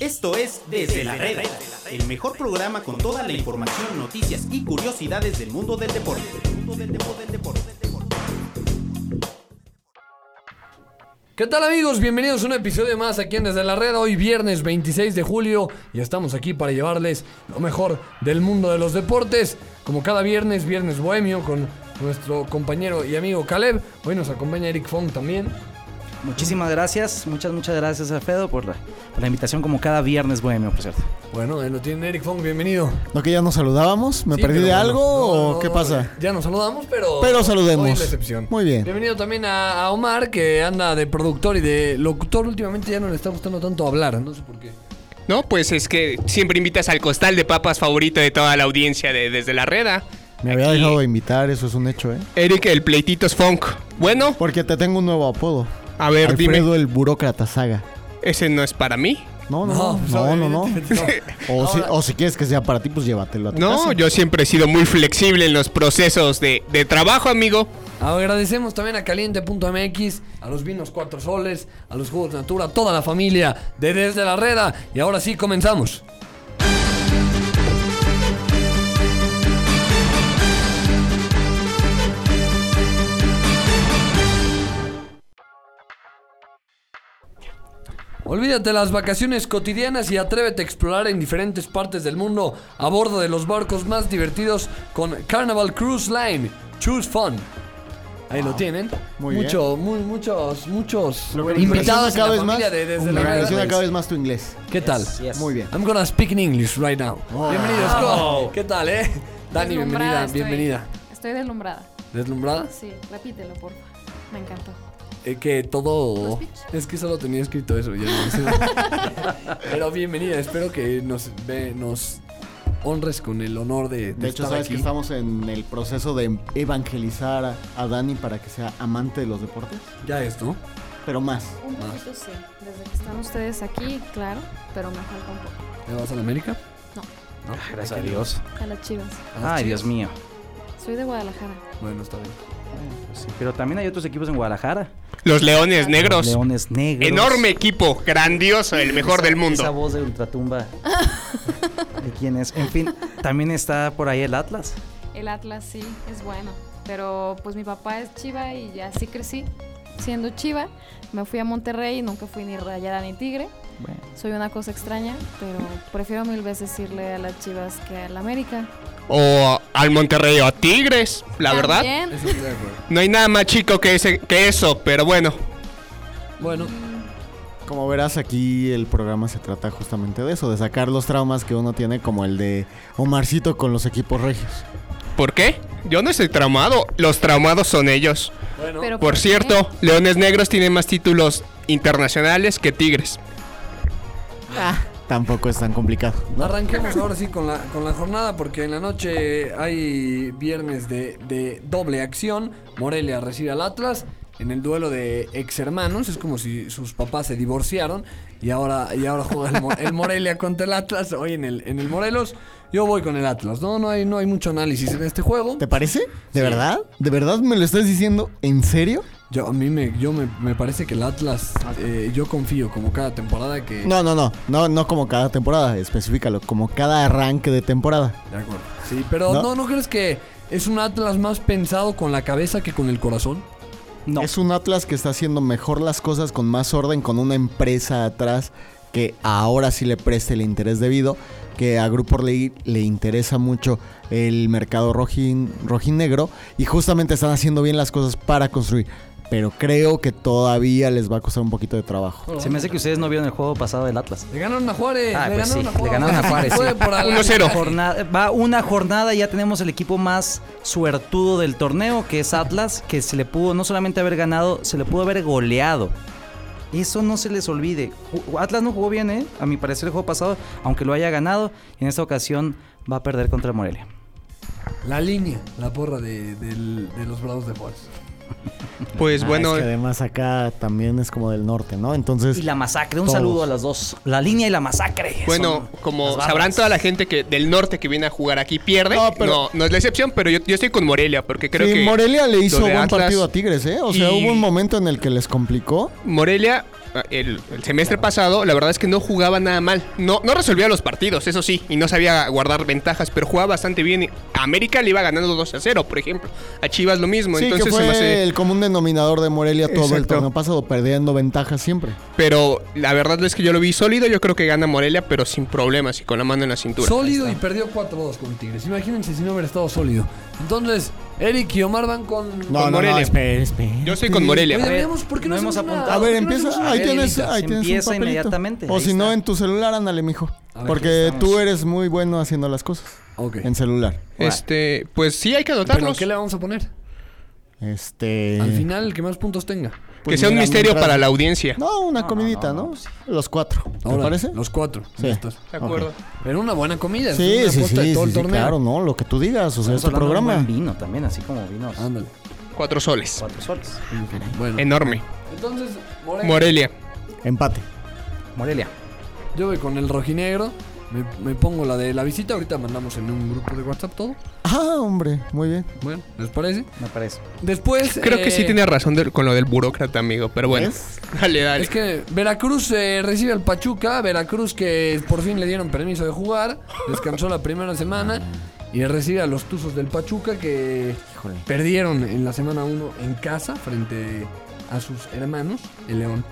Esto es Desde la Reda, el mejor programa con toda la información, noticias y curiosidades del mundo del deporte. ¿Qué tal amigos? Bienvenidos a un episodio más aquí en Desde la Red. Hoy viernes 26 de julio y estamos aquí para llevarles lo mejor del mundo de los deportes. Como cada viernes, viernes bohemio con nuestro compañero y amigo Caleb. Hoy nos acompaña Eric Fong también. Muchísimas gracias, muchas, muchas gracias Alfredo por la, por la invitación como cada viernes bohemio, por cierto. Bueno, ahí lo tiene Eric Fong, bienvenido. ¿No que ya nos saludábamos? ¿Me Sí, perdí de algo no, o no, qué pasa? Ya nos saludamos, pero. Pero saludemos. Hoy es la excepción. Muy bien. Bienvenido también a, a Omar, que anda de productor y de locutor. Últimamente ya no le está gustando tanto hablar, no sé por qué. No, pues es que siempre invitas al costal de papas favorito de toda la audiencia de Desde la Reda. Me había Aquí, dejado de invitar, eso es un hecho, ¿eh? Eric, el pleititos funk. Bueno, Porque te tengo un nuevo apodo. A ver, Alfredo dime. el burócrata saga. ¿Ese no es para mí? No, no, No, no, pues, no, no, O, si, Ahora- o si quieres que sea para ti, pues llévatelo a tu No, casa. yo siempre he sido muy flexible en los procesos de, de trabajo, amigo. Agradecemos también a Caliente.mx, a los vinos Cuatro Soles, a los jugos Natura, a toda la familia de Desde la Reda. Y ahora sí, comenzamos. Olvídate las vacaciones cotidianas y atrévete a explorar en diferentes partes del mundo a bordo de los barcos más divertidos con Carnival Cruise Line. Choose Fun. Ahí lo tienen. Muy Mucho, muy, muchos, muchos invitados cada vez más, de Desde la cada vez más tu inglés. ¿Qué tal? Yes. Muy bien. I'm gonna speak in English right now. Bienvenidos. ¿Qué tal, eh? Dani, bienvenida, estoy. bienvenida. Estoy deslumbrada. ¿Deslumbrada? Sí, repítelo, por favor. Me encantó. Eh, que todo. Es que solo tenía escrito eso, ya no sé. Pero bienvenida, espero que nos, ve, nos honres con el honor de, de De hecho, estar sabes aquí. que estamos en el proceso de evangelizar a, a Dani para que sea amante de los deportes. Ya es, ¿no? Pero más. Un poquito sí. Desde que están ustedes aquí, claro, pero me falta un poco. ¿Ya vas a la América? No, No. Gracias a Dios. a las chivas. ¿A las Ay? Dios mío. Soy de Guadalajara. Bueno, está bien. Sí, pero también hay otros equipos en Guadalajara. Los Leones Negros. Leones Negros. Enorme equipo, grandioso, el mejor Esa- del Esa mundo. voz de ultratumba. ¿De quién es? En fin, también está por ahí el Atlas. El Atlas sí, es bueno. Pero pues mi papá es chiva y ya sí crecí siendo chiva. Me fui a Monterrey y nunca fui ni rayada ni tigre. Bueno, Soy una cosa extraña, pero prefiero mil veces irle a las chivas que al América. O al Monterrey o a Tigres, la verdad. También. No hay nada más chico que, ese, que eso, pero bueno. Bueno, Como verás, aquí el programa se trata justamente de eso, de sacar los traumas que uno tiene, como el de Omarcito con los equipos regios. ¿Por qué? Yo no estoy traumado. Los traumados son ellos. bueno. Pero Por qué? cierto, Leones Negros tienen más títulos internacionales que Tigres. Tampoco es tan complicado. ¿no? Arranquemos ahora sí con la, con la jornada porque en la noche hay viernes de, de doble acción. Morelia recibe al Atlas en el duelo de ex hermanos. Es como si sus papás se divorciaron y ahora, y ahora juega el, Mo- el Morelia contra el Atlas hoy en el, en el Morelos. Yo voy con el Atlas. No, no hay, no hay mucho análisis en este juego. ¿Te parece? ¿De verdad? ¿De verdad me lo estás diciendo? ¿En serio? Yo, a mí me, yo me, me parece que el Atlas, eh, yo confío como cada temporada que... No, no, no. No, no como cada temporada, específicalo. Como cada arranque de temporada. De acuerdo. Sí, pero No. no, ¿no crees que es un Atlas más pensado con la cabeza que con el corazón? no. Es un Atlas que está haciendo mejor las cosas con más orden, con una empresa atrás que ahora sí le preste el interés debido, que a Grupo Orlegui le interesa mucho el mercado rojín, rojinegro y justamente están haciendo bien las cosas para construir. Pero creo que todavía les va a costar un poquito de trabajo. Se me hace que ustedes no vieron el juego pasado del Atlas. Le ganaron a Juárez. Ah, le pues ganaron sí, a Juárez. le ganaron a Juárez, sí. por ala- 1-0. Jornada- va una jornada y ya tenemos el equipo más suertudo del torneo, que es Atlas, que se le pudo no solamente haber ganado, se le pudo haber goleado. Eso no se les olvide. Atlas no jugó bien, ¿eh? A mi parecer el juego pasado, aunque lo haya ganado, en esta ocasión va a perder contra Morelia. La línea, la porra de los Bravos de Juárez. Pues Ah, bueno, es que además acá también es como del norte, ¿no? Entonces, Y la masacre, un Todos. saludo a las dos. La línea y la masacre. bueno, como sabrán toda la gente que del norte que viene a jugar aquí pierde. No, No, pero- no, es la excepción, pero yo, yo estoy con Morelia porque creo sí, que Morelia le hizo buen Atlas- partido a Tigres, ¿eh? O sea, hubo un momento en el que les complicó. Morelia el, el semestre pasado, la verdad es que no jugaba nada mal. No, no resolvía los partidos, eso sí, y no sabía guardar ventajas, pero jugaba bastante bien. A América le iba ganando 2 a 0, por ejemplo. A Chivas lo mismo. Sí, Entonces que se me fue hace- el común denominador de Morelia todo el torneo pasado, perdiendo ventajas siempre. Pero la verdad es que yo lo vi sólido. Yo creo que gana Morelia, pero sin problemas y con la mano en la cintura. Sólido y perdió 4-2 con Tigres. Imagínense si no hubiera estado sólido. Entonces, Eric y Omar van con. Con Morelia. Yo soy con Morelia. Oye, A ver, deberíamos- ¿por qué no, no hemos una- apuntado. A ver, ¿por qué no empieza. Ahí tienes, ahí tienes un Empieza papelito. inmediatamente, O si no, en tu celular, ándale, mijo. Ver, Porque tú eres muy bueno haciendo las cosas. Ok. En celular. Este, pues sí, hay que ¿Pero anotarlos. qué le vamos a poner? Este. Al final, el que más puntos tenga. que pues sea un misterio para la audiencia. No, una No, comidita, no, ¿no? no, sí. Los cuatro. ¿Te Ahora, parece? Los cuatro. Sí. listos. De acuerdo. Pero una buena comida. Sí, una sí, sí, de todo sí, el sí, torneo. claro, no, lo que tú digas, o sea, Estamos es tu hablando de un programa. vino también, así como vinos. Ándale. Cuatro soles. Cuatro soles. Bueno. Enorme. Entonces, Morelia. Morelia. Empate. Morelia. Yo voy con el rojinegro. Me, me pongo la de la visita. Ahorita mandamos en un grupo de WhatsApp todo. Ah, hombre, muy bien. Bueno, ¿les parece? Me parece. Después. Creo que sí eh, tiene razón con lo del burócrata, amigo. Pero bueno. ¿Ves? Dale, dale. Es que Veracruz eh, recibe al Pachuca. Veracruz que por fin le dieron permiso de jugar. Descansó la primera semana. Y recibe a los Tuzos del Pachuca que Híjole. perdieron en la semana 1 en casa frente a sus hermanos, el León.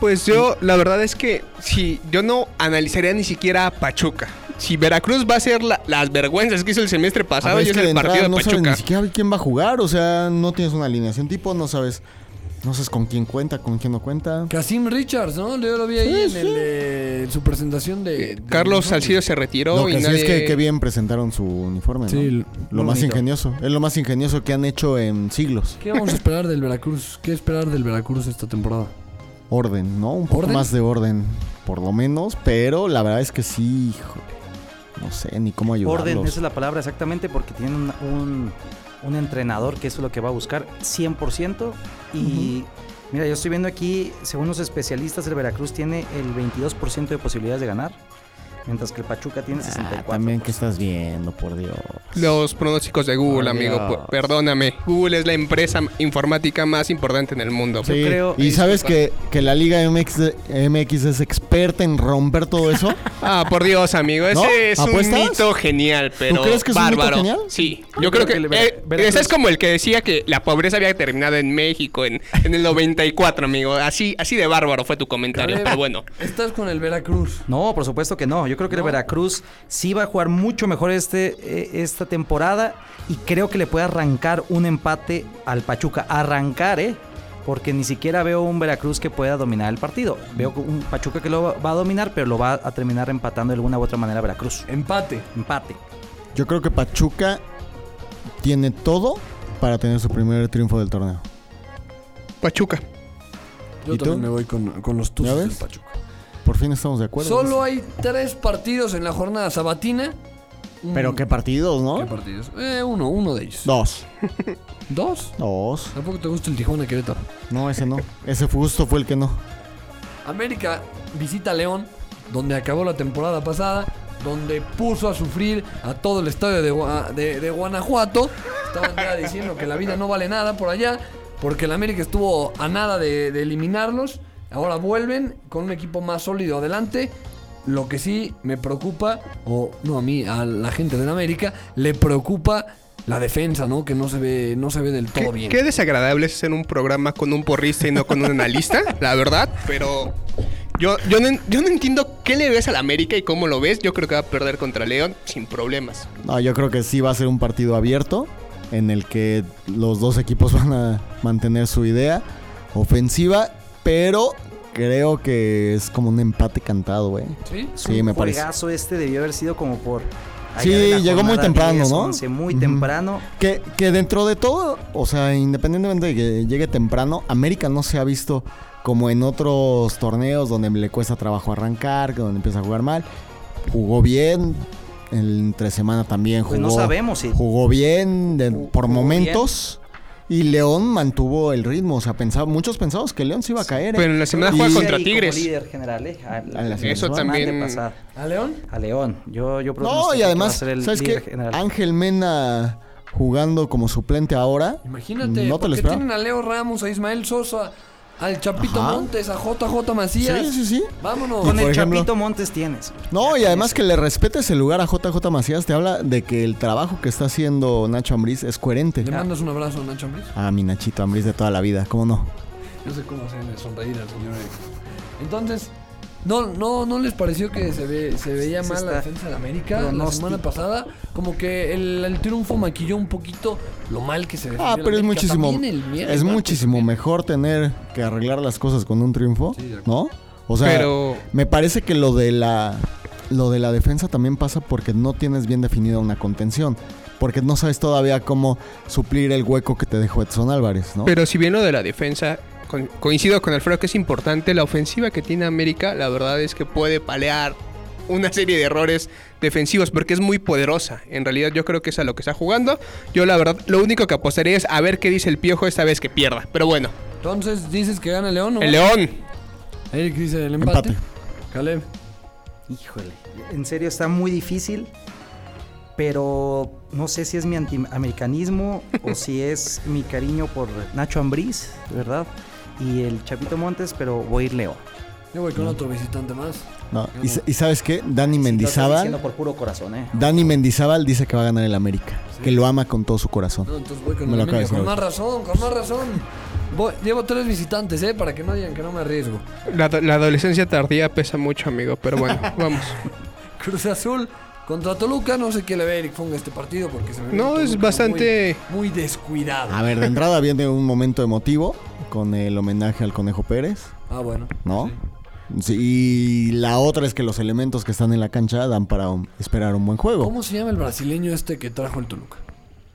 Pues yo, la verdad es que si yo no analizaría ni siquiera a Pachuca. Si Veracruz va a hacer la- las vergüenzas que hizo el semestre pasado ver, y es el partido de no sabes Pachuca. ni siquiera quién va a jugar, o sea, no tienes una alineación tipo, no sabes, no sabes con quién cuenta, con quién no cuenta. Casim Richards, ¿no? Yo lo vi ahí en, el, eh, en su presentación de. de- Carlos ¿no? Salcido se retiró Lo y que sí nadie... es que, que bien presentaron su uniforme, ¿no? Sí, lo muy más bonito. ingenioso, es lo más ingenioso que han hecho en siglos. ¿Qué vamos a esperar del Veracruz? ¿Qué esperar del Veracruz esta temporada? Orden, ¿no? Un poco ¿Orden? más de orden, por lo menos, pero la verdad es que sí, hijo, no sé ni cómo ayudarlos. Orden, esa es la palabra exactamente, porque tienen un, un, un entrenador que eso es lo que va a buscar 100%. Y mira, yo estoy viendo aquí, según los especialistas, el Veracruz tiene el 22% de posibilidades de ganar, mientras que el Pachuca tiene 64%. Ah, también que estás viendo, por Dios. Los pronósticos de Google, Por amigo. Dios. Perdóname. Google es la empresa informática más importante en el mundo. Sí, creo- y sabes que, que la Liga MX, MX es experta en romper todo eso. Ah, por Dios, amigo. Ese ¿No? es un mito genial, pero crees que es un mito bárbaro. genial? Sí. Yo, Yo creo creo que, eh, ese es como el que decía que la pobreza había terminado en México en, en el 94, amigo. Así, así de bárbaro fue tu comentario, pero bueno. Estás con el Veracruz. No, por supuesto que no. Yo creo que el Veracruz sí va a jugar mucho mejor este, eh, esta temporada y creo que le puede arrancar un empate al Pachuca. Arrancar, ¿eh? Porque ni siquiera veo un Veracruz que pueda dominar el partido. Veo un Pachuca que lo va a dominar, pero lo va a terminar empatando de alguna u otra manera a Veracruz. Empate. Empate. Yo creo que Pachuca tiene todo para tener su primer triunfo del torneo. Pachuca. Yo ¿Y tú? también me voy con, con los ¿Ya Tuzos del Pachuca. Por fin estamos de acuerdo. Solo hay tres partidos en la jornada sabatina. Pero qué partidos, ¿Qué ¿no? partidos? Eh, uno, uno de ellos. Dos. ¿Dos? Dos. Tampoco te gusta el Tijuana Querétaro. No, ese no. Ese justo fue el que no. América visita León, donde acabó la temporada pasada, donde puso a sufrir a todo el estadio de, de- de Guanajuato. Estaban ya diciendo que la vida no vale nada por allá, porque el América estuvo a nada de, de eliminarlos. Ahora vuelven con un equipo más sólido adelante. Lo que sí me preocupa, o no a mí, a la gente del América, le preocupa la defensa, ¿no? Que no se ve, no se ve del todo Qué, bien. qué desagradable es hacer un programa con un porrista y no con un analista, la verdad. Pero yo, yo, no, yo no entiendo qué le ves al América y cómo lo ves. Yo creo que va a perder contra León sin problemas. No, yo creo que sí va a ser un partido abierto en el que los dos equipos van a mantener su idea ofensiva, pero creo que es como un empate cantado, güey. ¿Sí? Sí, me parece. juegazo este debió haber sido como por... Sí, llegó muy temprano, 10, ¿no? 11, muy temprano. Que, que dentro de todo, o sea, independientemente de que llegue temprano, América no se ha visto como en otros torneos donde le cuesta trabajo arrancar, que donde empieza a jugar mal. Jugó bien, entre semana también jugó. Pues no sabemos si... Jugó bien de- Jugó por bien. Y León mantuvo el ritmo. O sea, pensaba, muchos pensamos que León se iba a caer. ¿eh? Pero en la semana Y- juega contra Tigres. Líder general, ¿eh? A- A la Eso semana también-. ¿A León? A León. Yo, yo No, y además, ¿sabes qué? general. Ángel Mena jugando como suplente ahora. Imagínate, No te lo porque esperaba. tienen a Leo Ramos, a Ismael Sosa, al Chapito Ajá. Montes, a JJ Macías. Sí, sí, sí. Vámonos. Con el ejemplo- Chapito Montes tienes. No, y además que le respetes el lugar a JJ Macías te habla de que el trabajo que está haciendo Nacho Ambriz es coherente. ¿Le mandas un abrazo a Nacho Ambriz? A mi Nachito Ambriz de toda la vida, ¿cómo no? Yo sé cómo hacerle sonreír al señor. Entonces, no, no, ¿no les pareció que se, ve, se veía Se mal la defensa de América la semana pasada? Como que el, el triunfo maquilló un poquito lo mal que se defendió Ah, pero es muchísimo, es muchísimo mejor tener que arreglar las cosas con un triunfo, Sí. ¿no? O sea, Pero- me parece que lo de la lo de la defensa también pasa porque no tienes bien definida una contención, porque no sabes todavía cómo suplir el hueco que te dejó Edson Álvarez, ¿no? Pero si bien lo de la defensa, co- coincido con Alfredo que es importante, la ofensiva que tiene América, la verdad es que puede palear una serie de errores defensivos porque es muy poderosa. En realidad yo creo que es a lo que está jugando. Yo la verdad lo único que apostaría es a ver qué dice el Piojo esta vez que pierda. Pero bueno, Entonces, ¿dices que gana el León? ¿no? el León. Eric dice el empate. Empate. Caleb. Híjole, en serio está muy difícil, pero no sé si es mi antiamericanismo o si es mi cariño por Nacho Ambriz, ¿verdad? Y el Chapito Montes, pero voy a ir León. Yo voy con otro visitante más. No, y, sa- y sabes qué? Dani Lo estoy Mendizábal, por puro corazón, ¿eh? Dani Mendizábal dice que va a ganar el América, que lo ama con todo su corazón. No, entonces voy con Me el América. Con más razón, con más razón. Voy- llevo tres visitantes, ¿eh? Para que no digan que no me arriesgo. La, la adolescencia tardía pesa mucho, amigo. Pero bueno, vamos. Cruz Azul contra Toluca. No sé qué le ve Eric Funga a este partido porque se me No, es bastante- Muy, muy descuidado. A ver, de entrada viene un momento emotivo con el homenaje al Conejo Pérez, Ah, bueno. ¿no? Sí. Sí, y la otra es que los elementos que están en la cancha dan para esperar un buen juego. ¿Cómo se llama el brasileño este que trajo el Toluca?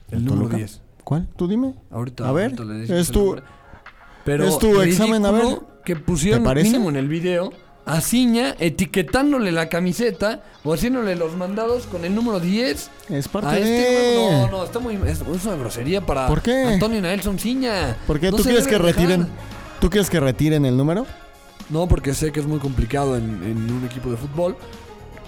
El, ¿El número Toluca? 10. ¿Cuál? Tú dime. Ahorita, A ver, ahorita le es tu-. Pero es tu examen, a ver. que pusieron mínimo en el video a Ciña etiquetándole la camiseta o haciéndole los mandados con el número 10 Es parte a este de... No, no, está muy es, es una grosería para ¿Por qué? Antonio Nelson Ciña. ¿Por qué? No ¿Tú quieres que dejar. retiren? ¿Tú quieres que retiren el número? No, porque sé que es muy complicado en, en un equipo de fútbol.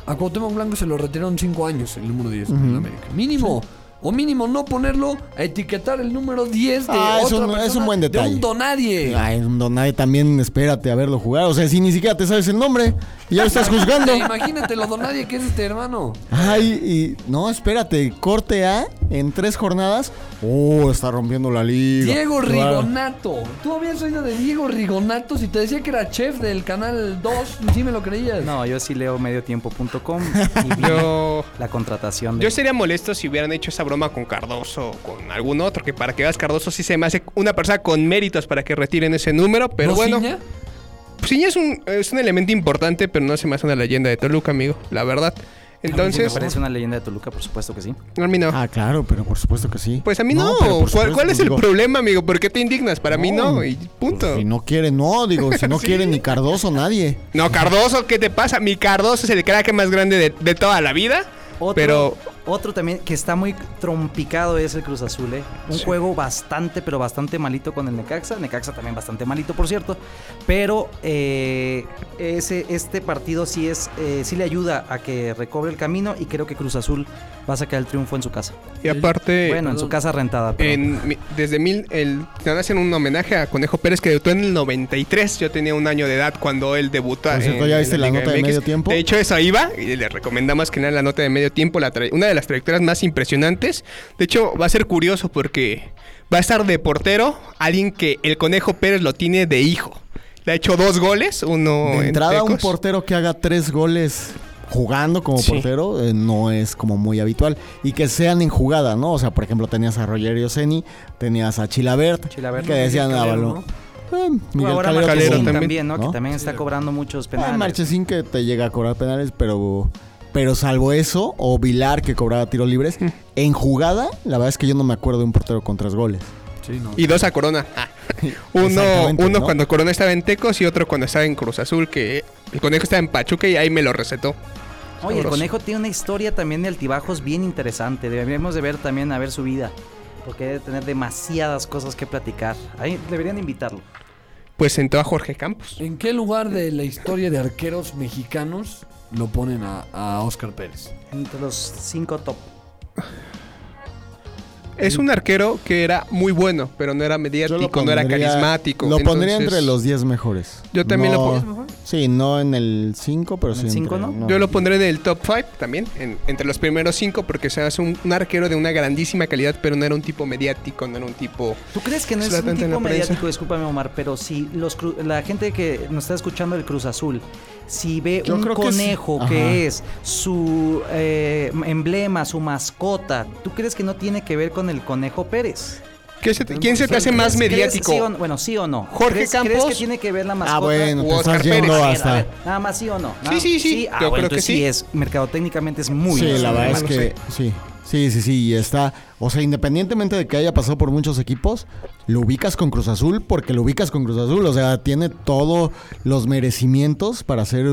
A Cuauhtémoc Blanco se lo retiraron 5 años el número 10 en Ujú. América. Mínimo. O mínimo no ponerlo a etiquetar el número 10 de Ah, es otra un- es un buen detalle. De un donadie. Ay, don Nadie también espérate a verlo jugar. O sea, si ni siquiera te sabes el nombre y ya lo estás juzgando. Imagínate lo donadie que es este hermano. Ay, y no, espérate, corte A en tres jornadas. Oh, está rompiendo la liga. Diego Claro. Rigonato. Tú habías oído de Diego Rigonato. Si te decía que era chef del canal 2, sí me lo creías. No, yo sí leo mediotiempo.com y vi Yo... la contratación de Yo sería molesto si hubieran hecho esa broma con Cardoso o con algún otro, que para que veas Cardoso sí se me hace una persona con méritos para que retiren ese número, pero ¿No, bueno. Ciña? Ciña es un, es un elemento importante, pero no se me hace una leyenda de Toluca, amigo, la verdad. Me Entonces, parece una leyenda de Toluca, por supuesto que sí. a mí no. Ah, claro, pero por supuesto que sí. Pues a mí no. ¿Cuál, cuál es el digo, problema, amigo? ¿Por qué te indignas? Para mí No. no, y punto. pues, Si no quiere, no, digo, si no Sí. quiere ni Cardoso, nadie. No, Cardoso, ¿qué te pasa? Mi Cardoso es el crack más grande de, de toda la vida. Otro, Pero otro también que está muy trompicado es el Cruz Azul, ¿eh? Un juego bastante, pero bastante malito con el Necaxa. Necaxa también bastante malito, por cierto. Pero eh, ese, este partido sí es, eh, sí le ayuda a que recobre el camino y creo que Cruz Azul va a sacar el triunfo en su casa. y aparte, bueno, en su casa rentada. Pero en desde mil, el, te van a hacer un homenaje a Conejo Pérez que debutó en el 93. Yo tenía un año de edad cuando él debutó. Por cierto, en- ¿ya en viste la Liga nota de medio tiempo? De hecho, eso iba y le recomendamos que lean la nota de medio tiempo, la una de las trayectorias más impresionantes. De hecho, va a ser curioso porque va a estar de portero alguien que el Conejo Pérez lo tiene de hijo. Le ha hecho dos goles, uno De en entrada, un Tecos. portero que haga tres goles jugando como Sí. portero eh, no es como muy habitual. Y que sean en jugada, ¿no? O sea, por ejemplo, tenías a Rogerio Ceni, tenías a Chilabert, Chilabert, que decían a Calero, balón. Eh, Miguel ahora Calero, Calero también, también, ¿no? ¿no? Que también está cobrando muchos Ah, penales. Marchesín que te llega a cobrar penales, pero pero salvo eso, o Vilar que cobraba tiros libres, en jugada, la verdad es que yo no me acuerdo de un portero con tres goles. Sí, no. Y dos a Corona. Ah. Uno, uno ¿no? cuando Corona estaba en Tecos y otro cuando estaba en Cruz Azul, que el conejo estaba en Pachuca y ahí me lo recetó. Oye, el conejo tiene una historia también de altibajos bien interesante. Deberíamos de ver también a ver su vida. Porque debe tener demasiadas cosas que platicar. Ahí deberían invitarlo. Pues sentó a Jorge Campos. ¿En qué lugar de la historia de arqueros mexicanos lo ponen a, a Oscar Pérez? Entre los cinco top. Es un arquero que era muy bueno, pero no era mediático, no era carismático. Lo pondría Entonces, entre los 10 mejores. Yo también lo pondría. Sí, no en el 5, pero ¿En sí. el cinco, entre- no? Yo lo pondré en el top 5 también, en- entre los primeros 5, porque se hace un, un arquero de una grandísima calidad, pero no era un tipo mediático, no era un tipo... ¿Tú crees que no es un en tipo mediático? Discúlpame, Omar, pero si los cru- la gente que nos está escuchando del Cruz Azul, si ve Yo un creo que sí. conejo que es su eh, emblema, su mascota, ¿tú crees que no tiene que ver con el Conejo Pérez? ¿Qué se te- ¿Quién se te hace más ¿Crees- mediático? sí o bueno, sí o no. Jorge ¿Crees, ¿Crees Campos? que tiene que ver la mascota? Ah, bueno, te estás yendo. A ver, hasta... nada más sí o no. Sí, sí, sí, Ah, yo bueno, creo que sí. es mercadotécnicamente es muy sí, la verdad es que sí. Sí, sí, sí, y está, o sea, independientemente de que haya pasado por muchos equipos, lo ubicas con Cruz Azul porque lo ubicas con Cruz Azul, o sea, tiene todos los merecimientos para ser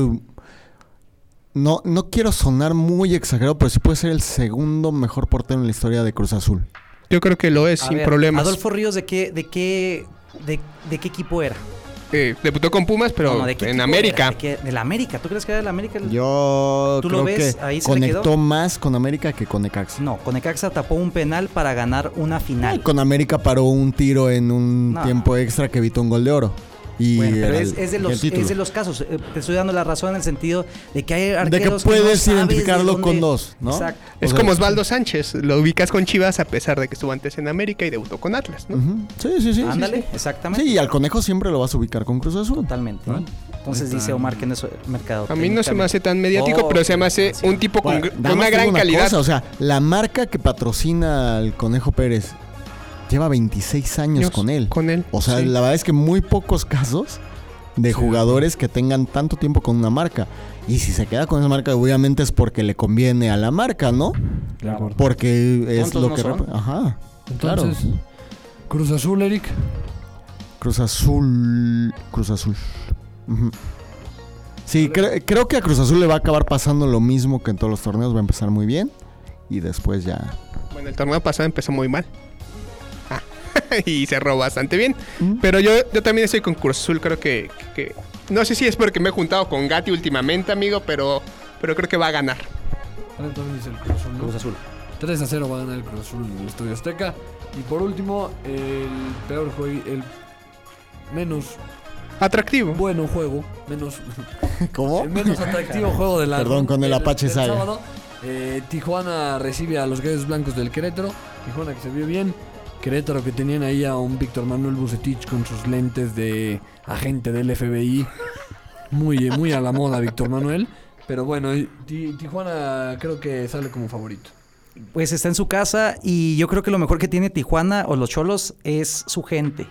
no no quiero sonar muy exagerado, pero sí puede ser el segundo mejor portero en la historia de Cruz Azul. Yo creo que lo es, A sin ver, problemas. Adolfo Ríos, ¿de qué, de qué, de, de qué equipo era? Eh, debutó con Pumas, pero No, no, ¿de qué en América. era? ¿De, qué- de la América. ¿Tú crees que era de la América? Yo ¿Tú lo creo ves? que Ahí se le conectó quedó. más con América que con Necaxa. No, Conecaxa tapó un penal para ganar una final. Con América paró un tiro en un No. tiempo extra que evitó un gol de oro. Y Bueno, pero es, de los, título. es de los casos. Eh, Te estoy dando la razón en el sentido de que hay de que arqueros puedes no identificarlo dónde- con dos, ¿no? Exacto. Es O sea, como Osvaldo Sánchez, lo ubicas con Chivas a pesar de que estuvo antes en América y debutó con Atlas, ¿no? Sí, sí, sí. sí, Ándale, sí. exactamente. Sí, y al conejo siempre lo vas a ubicar con Cruz Azul. Totalmente. Entonces está. dice Omar que no es mercado. A mí no se me hace tan mediático, Oh, pero se me hace un tipo con, Bueno, con una gran calidad. cosa, o sea, la marca que patrocina al Conejo Pérez lleva 26 años con él. Con él. O sea, sí. la verdad es que muy pocos casos de jugadores que tengan tanto tiempo con una marca. Y si se queda con esa marca, obviamente es porque le conviene a la marca, ¿no? Acuerdo. Porque es ¿Cuántos lo no que... son? Ajá. Entonces, claro. Cruz Azul, Eric. Cruz Azul. Cruz Azul. Sí, cre- creo que a Cruz Azul le va a acabar pasando lo mismo que en todos los torneos. Va a empezar muy bien. Y después ya. Bueno, el torneo pasado empezó muy mal. Y cerró bastante bien. Mm. Pero yo, yo también estoy con Cruz Azul, creo que, que- No sé si es porque me he juntado con Gatti últimamente, amigo, pero, pero creo que va a ganar. Ahora también dice el Cruz Azul, ¿no? Cruz Azul. 3 a 0 va a ganar el Cruz Azul en el Estadio Azteca. Y por último, el peor juego, el menos Atractivo. bueno juego, menos, ¿Cómo? el menos atractivo juego de la Perdón, con el Apache del Saga. sábado. Eh, Tijuana recibe a los Gallos Blancos del Querétaro. Tijuana que se vio bien. Querétaro que tenían ahí a un Víctor Manuel Bucetich con sus lentes de agente del FBI. Muy, muy a la moda Víctor Manuel. Pero bueno, Tijuana creo que sale como favorito. Pues está en su casa y yo creo que lo mejor que tiene Tijuana o los Cholos es su gente.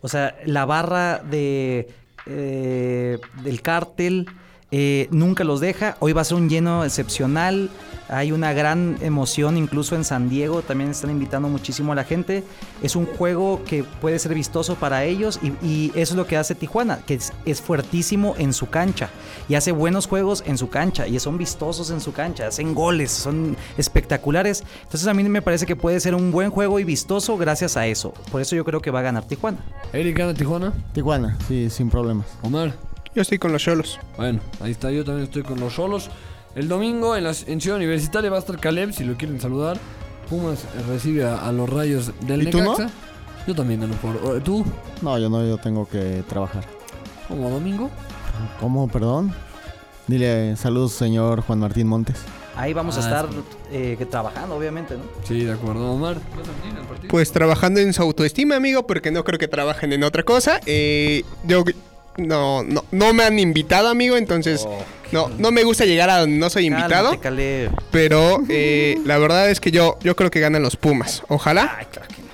O sea, la barra de eh, del cártel eh, nunca los deja. Hoy va a ser un lleno excepcional. Hay una gran emoción incluso en San Diego. También están invitando muchísimo a la gente. Es un juego que puede ser vistoso para ellos y, y eso es lo que hace Tijuana, que es, es fuertísimo en su cancha y hace buenos juegos en su cancha y son vistosos en su cancha, hacen goles, son espectaculares. Entonces a mí me parece que puede ser un buen juego y vistoso gracias a eso. Por eso yo creo que va a ganar Tijuana. Eric gana Tijuana. Tijuana, sí, sin problemas. Omar. Yo estoy con los Cholos. Bueno, ahí está, yo también estoy con los solos. El domingo en, la, en Ciudad Universitaria va a estar Caleb, si lo quieren saludar. Pumas recibe a, a los rayos del ¿Y tú no? Yo también gano por. eh, ¿Tú? No, yo no, yo tengo que trabajar. Como domingo. ¿Cómo? Perdón. Dile saludos, señor Juan Martín Montes. Ahí vamos a Ah, estar eh, trabajando, obviamente, ¿no? Sí, de acuerdo. Omar. ¿Vas a? Pues trabajando en su autoestima, amigo, porque no creo que trabajen en otra cosa. Eh, yo no, no, no me han invitado, amigo, entonces no, no me gusta llegar a donde no soy invitado. Cálmate. Pero eh, la verdad es que yo, yo creo que ganan los Pumas. Ojalá. Ay, claro que no.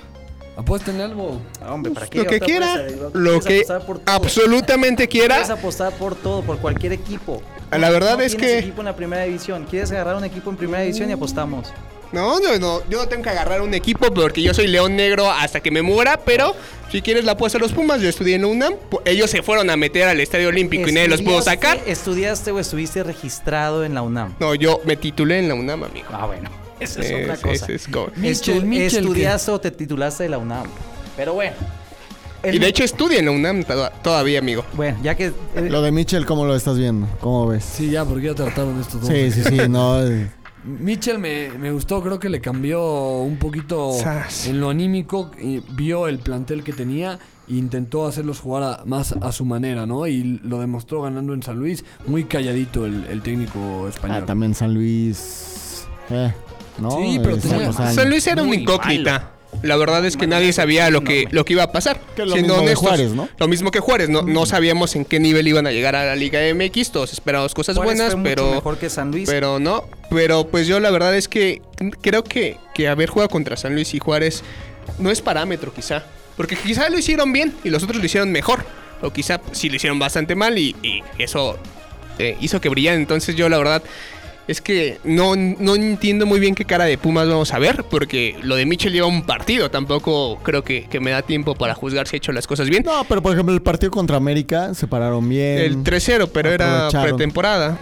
Apuéstenle algo. Hombre, ¿para qué? Lo que quiera, lo que absolutamente quiera. Puedes apostar por todo, por cualquier equipo. La verdad No es que- equipo en la primera división. ¿Quieres agarrar un equipo en primera división y apostamos? No, no, no, yo no tengo que agarrar un equipo porque yo soy león negro hasta que me muera, pero si quieres la apuesta a los Pumas, yo estudié en UNAM, pu- ellos se fueron a meter al Estadio Olímpico y nadie los pudo ¿Estudiaste- sacar. ¿Estudiaste o estuviste registrado en la UNAM? No, yo me titulé en la UNAM, amigo. Ah, bueno. Esa es, Es- otra cosa. es- es como- Mitchell, Estu- Mitchell, ¿qué? ¿Estudiaste o te titulaste de la UNAM? Pero bueno. El- Y de hecho estudié en la UNAM to- todavía, amigo. Bueno, ya que... eh, Lo de Mitchell, ¿cómo lo estás viendo? ¿Cómo ves? Sí, ya, porque ya trataron estos dos. Sí, sí, sí, no. Mitchell me, me gustó, creo que le cambió un poquito Sas. en lo anímico, y vio el plantel que tenía e intentó hacerlos jugar a- más a su manera, ¿no? Y lo demostró ganando en San Luis, muy calladito el, el técnico español. Ah, también San Luis. Eh, ¿no? Sí, pero Este, tenía- San Luis era una Muy incógnita. La verdad es que nadie sabía lo que, lo que iba a pasar. Que lo Siendo mismo honestos, Juárez, ¿no? Lo mismo que Juárez. No, no sabíamos en qué nivel iban a llegar a la Liga MX. Todos esperábamos cosas Juárez buenas, fue mucho pero... mejor que San Luis. Pero no, pero pues yo la verdad es que creo que, que haber jugado contra San Luis y Juárez no es parámetro quizá. Porque quizá lo hicieron bien y los otros lo hicieron mejor. O quizá sí lo hicieron bastante mal y, y eso eh, hizo que brillara. Entonces yo la verdad es que no, no entiendo muy bien qué cara de Pumas vamos a ver. Porque lo de Mitchell lleva un partido. Tampoco creo que, que me da tiempo para juzgar si ha hecho las cosas bien. No, pero por ejemplo, el partido contra América se pararon bien. El 3-0, pero era pretemporada.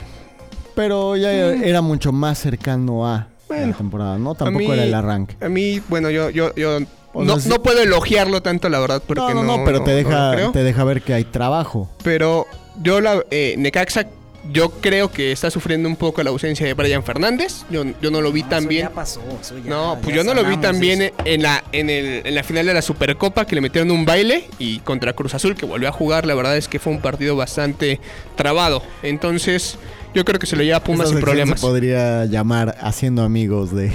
Pero ya era mucho más cercano a Bueno, la temporada, ¿no? Tampoco mí- era el arranque. A mí, bueno, yo, yo, yo no, no puedo elogiarlo tanto, la verdad, porque no, no. no, no, pero te, deja, te deja ver que hay trabajo. Pero yo la eh, Necaxa, yo creo que está sufriendo un poco la ausencia de Brian Fernández. Yo, yo no lo vi No, tan eso bien. Ya pasó, eso ya- No, ya pues yo no lo vi tan bien en la, en, el, en la final de la Supercopa que le metieron un baile y contra Cruz Azul que volvió a jugar. La verdad es que fue un partido bastante trabado. Entonces, yo creo que se lo lleva a Pumas sin problemas. Se podría llamar Haciendo Amigos de,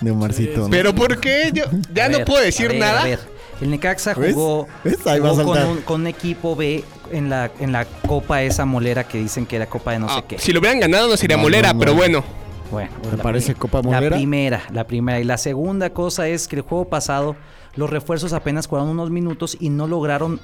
de Omarcito. ¿no? Pero ¿por qué? Yo ya A no ver, puedo a decir ver, nada. El Necaxa jugó, ¿Ves? Ahí va a jugó con, un, con un equipo B en la, en la copa esa molera que dicen que era copa de no Ah, sé qué. si lo hubieran ganado no sería No, molera, no, no. pero bueno. Bueno, ¿Te la parece Copa La Molera? primera, la primera. Y la segunda cosa es que el juego pasado, los refuerzos apenas jugaron unos minutos y no lograron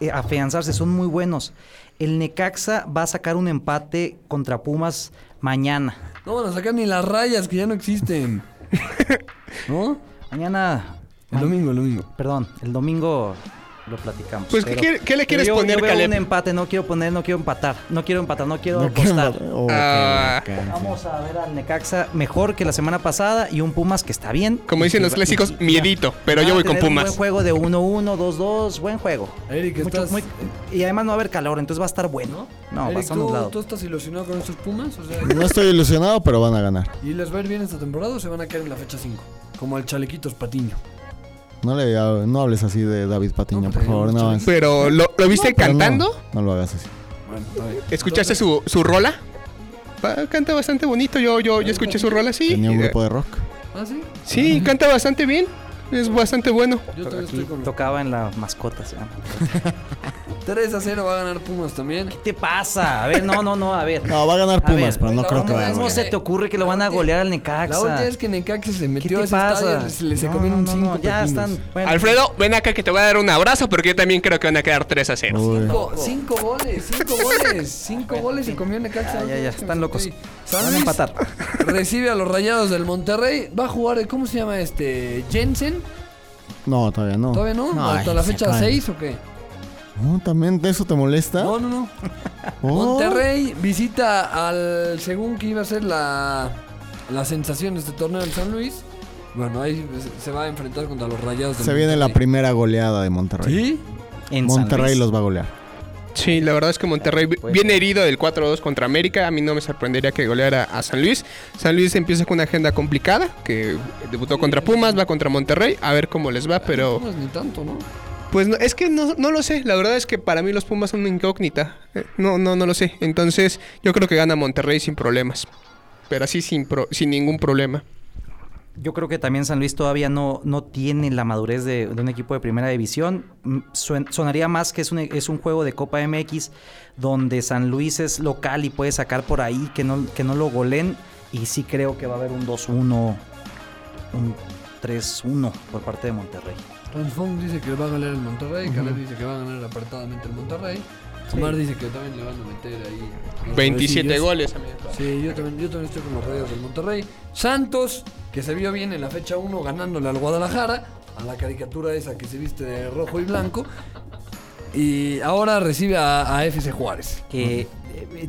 eh, afianzarse. Son muy buenos. El Necaxa va a sacar un empate contra Pumas mañana. No van a sacar ni las rayas que ya no existen. ¿No? Mañana. El domingo, el domingo. Perdón, el domingo lo platicamos. Pues, ¿qué pero- qué le quieres yo- poner, yo veo Caleb? un empate, no quiero poner, no quiero empatar. No quiero empatar, no quiero No quiero apostar. oh, Ah. Vamos a ver al Necaxa mejor que la semana pasada y un Pumas que está bien. Como dicen los clásicos, y- miedito, pero yo voy con tener un Pumas. buen juego de 1-1, 2-2, buen juego. Eric, Mucho- estás... muy- y además no va a haber calor, entonces va a estar bueno. No, va a Eric, estar ¿tú, nublado. ¿tú estás ilusionado con estos Pumas? O sea, No estoy ilusionado, pero van a ganar. ¿Y les va a ir bien esta temporada o se van a quedar en la fecha 5? Como el Chalequitos Patiño. No, le, no hables así de David Patiño, No, por pero favor. No, Pero, ¿lo, lo viste no, cantando? No, lo hagas así. Bueno, está bien. ¿Escuchaste su, su rola? Canta bastante bonito, yo, yo, yo escuché su rola, sí. Tenía un grupo de rock. ¿Ah, sí? Sí, canta bastante bien. Es bastante bueno. Yo estoy con... tocaba en la mascota. se llama. 3 a 0 va a ganar Pumas también. ¿Qué te pasa? A ver, no, no, no, a ver. No, va a ganar A ver, Pumas, pero no la creo que vaya a a ¿Cómo ganar. se te ocurre que lo van a golear al La Necaxa? última vez que Necaxa se ¿Qué metió a ese estadio, se, le- se No, comieron no, no, 5 no, ya están. bueno. Alfredo, ven acá que te voy a dar un abrazo porque yo también creo que van a quedar 3 a 0. Uy. 5 goles, 5 goles, 5 goles y comió Necaxa. Ya, ya, ya, están locos. Van a empatar. recibe a los rayados del Monterrey. Va a jugar, ¿cómo se llama este? Jensen. No, todavía no. ¿Todavía no? No, ¿Hasta ay, la fecha acaban. 6 o qué? No, ¿También eso te molesta? No, no, no. Oh. Monterrey visita al según que iba a ser la, la sensación de este torneo en San Luis. Bueno, ahí se- va a enfrentar contra los rayados del Se viene la primera goleada de Monterrey. ¿Sí? En San Monterrey Luis. los va a golear. Sí, la verdad es que Monterrey Puede viene herido del 4-2 contra América. A mí no me sorprendería que goleara a San Luis. San Luis empieza con una agenda complicada, que debutó contra Pumas, va contra Monterrey, a ver cómo les va, pero Pumas ni tanto, ¿no? Pues no, es que no, no lo sé. La verdad es que para mí los Pumas son una incógnita. Eh, No, no, no lo sé. Entonces yo creo que gana Monterrey sin problemas. Pero así sin, pro- sin ningún problema. Yo creo que también San Luis todavía no, no tiene la madurez de, un equipo de primera división. Mm, sonaría más que es un, es un juego de Copa MX donde San Luis es local y puede sacar por ahí que no, que no lo golen. Y sí creo que va a haber un 2-1, un 3-1 por parte de Monterrey. Transform dice que va a ganar el Monterrey. Caleb dice que va a ganar apretadamente el Monterrey. Omar dice que también le van a meter ahí. los 27 golecillos. goles. amigo. Sí, yo también, yo también estoy con los rayos del Monterrey. Santos, que se vio bien en la fecha 1 ganándole al Guadalajara, a la caricatura esa que se viste de rojo y blanco. Y ahora recibe a, a FC Juárez. que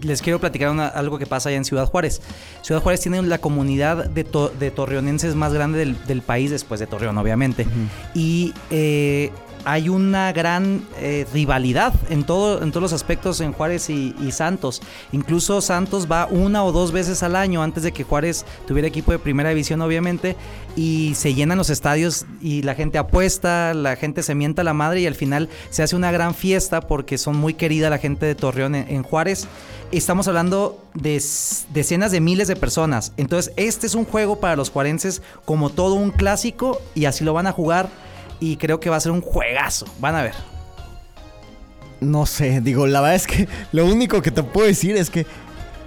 les quiero platicar una- algo que pasa allá en Ciudad Juárez. Ciudad Juárez tiene la comunidad de, to- de torreonenses más grande del, del país, después de Torreón, obviamente. Y eh, hay una gran eh, rivalidad en, en todos los aspectos en Juárez y, Santos. Incluso Santos va una o dos veces al año antes de que Juárez tuviera equipo de primera división, obviamente, y se llenan los estadios y la gente apuesta, la gente se mienta la madre y al final se hace una gran fiesta porque son muy querida la gente de Torreón en, en Juárez. Estamos hablando de decenas de miles de personas. Entonces, este es un juego para los juarenses como todo un clásico y así lo van a jugar y creo que va a ser un juegazo. Van a ver. No sé, digo, la verdad es que lo único que te puedo decir es que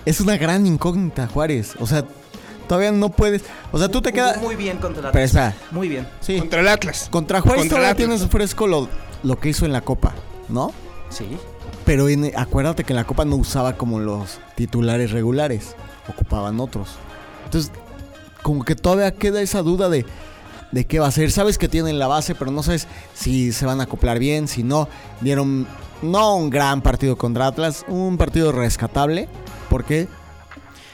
es una gran incógnita, Juárez. O sea, todavía no puedes. O sea, tú te quedas. Muy bien contra la Pero espera. Muy bien. Sí. Contra el Atlas. Contra Juárez Contra todavía el Atlas. tienes fresco lo, lo que hizo en la Copa, ¿no? Sí. Pero en- acuérdate que en la Copa no usaba como los titulares regulares, ocupaban otros. Entonces, como que todavía queda esa duda de, de qué va a ser. Sabes que tienen la base, pero no sabes si se van a acoplar bien, si no. Dieron no un gran partido contra Atlas, un partido rescatable, porque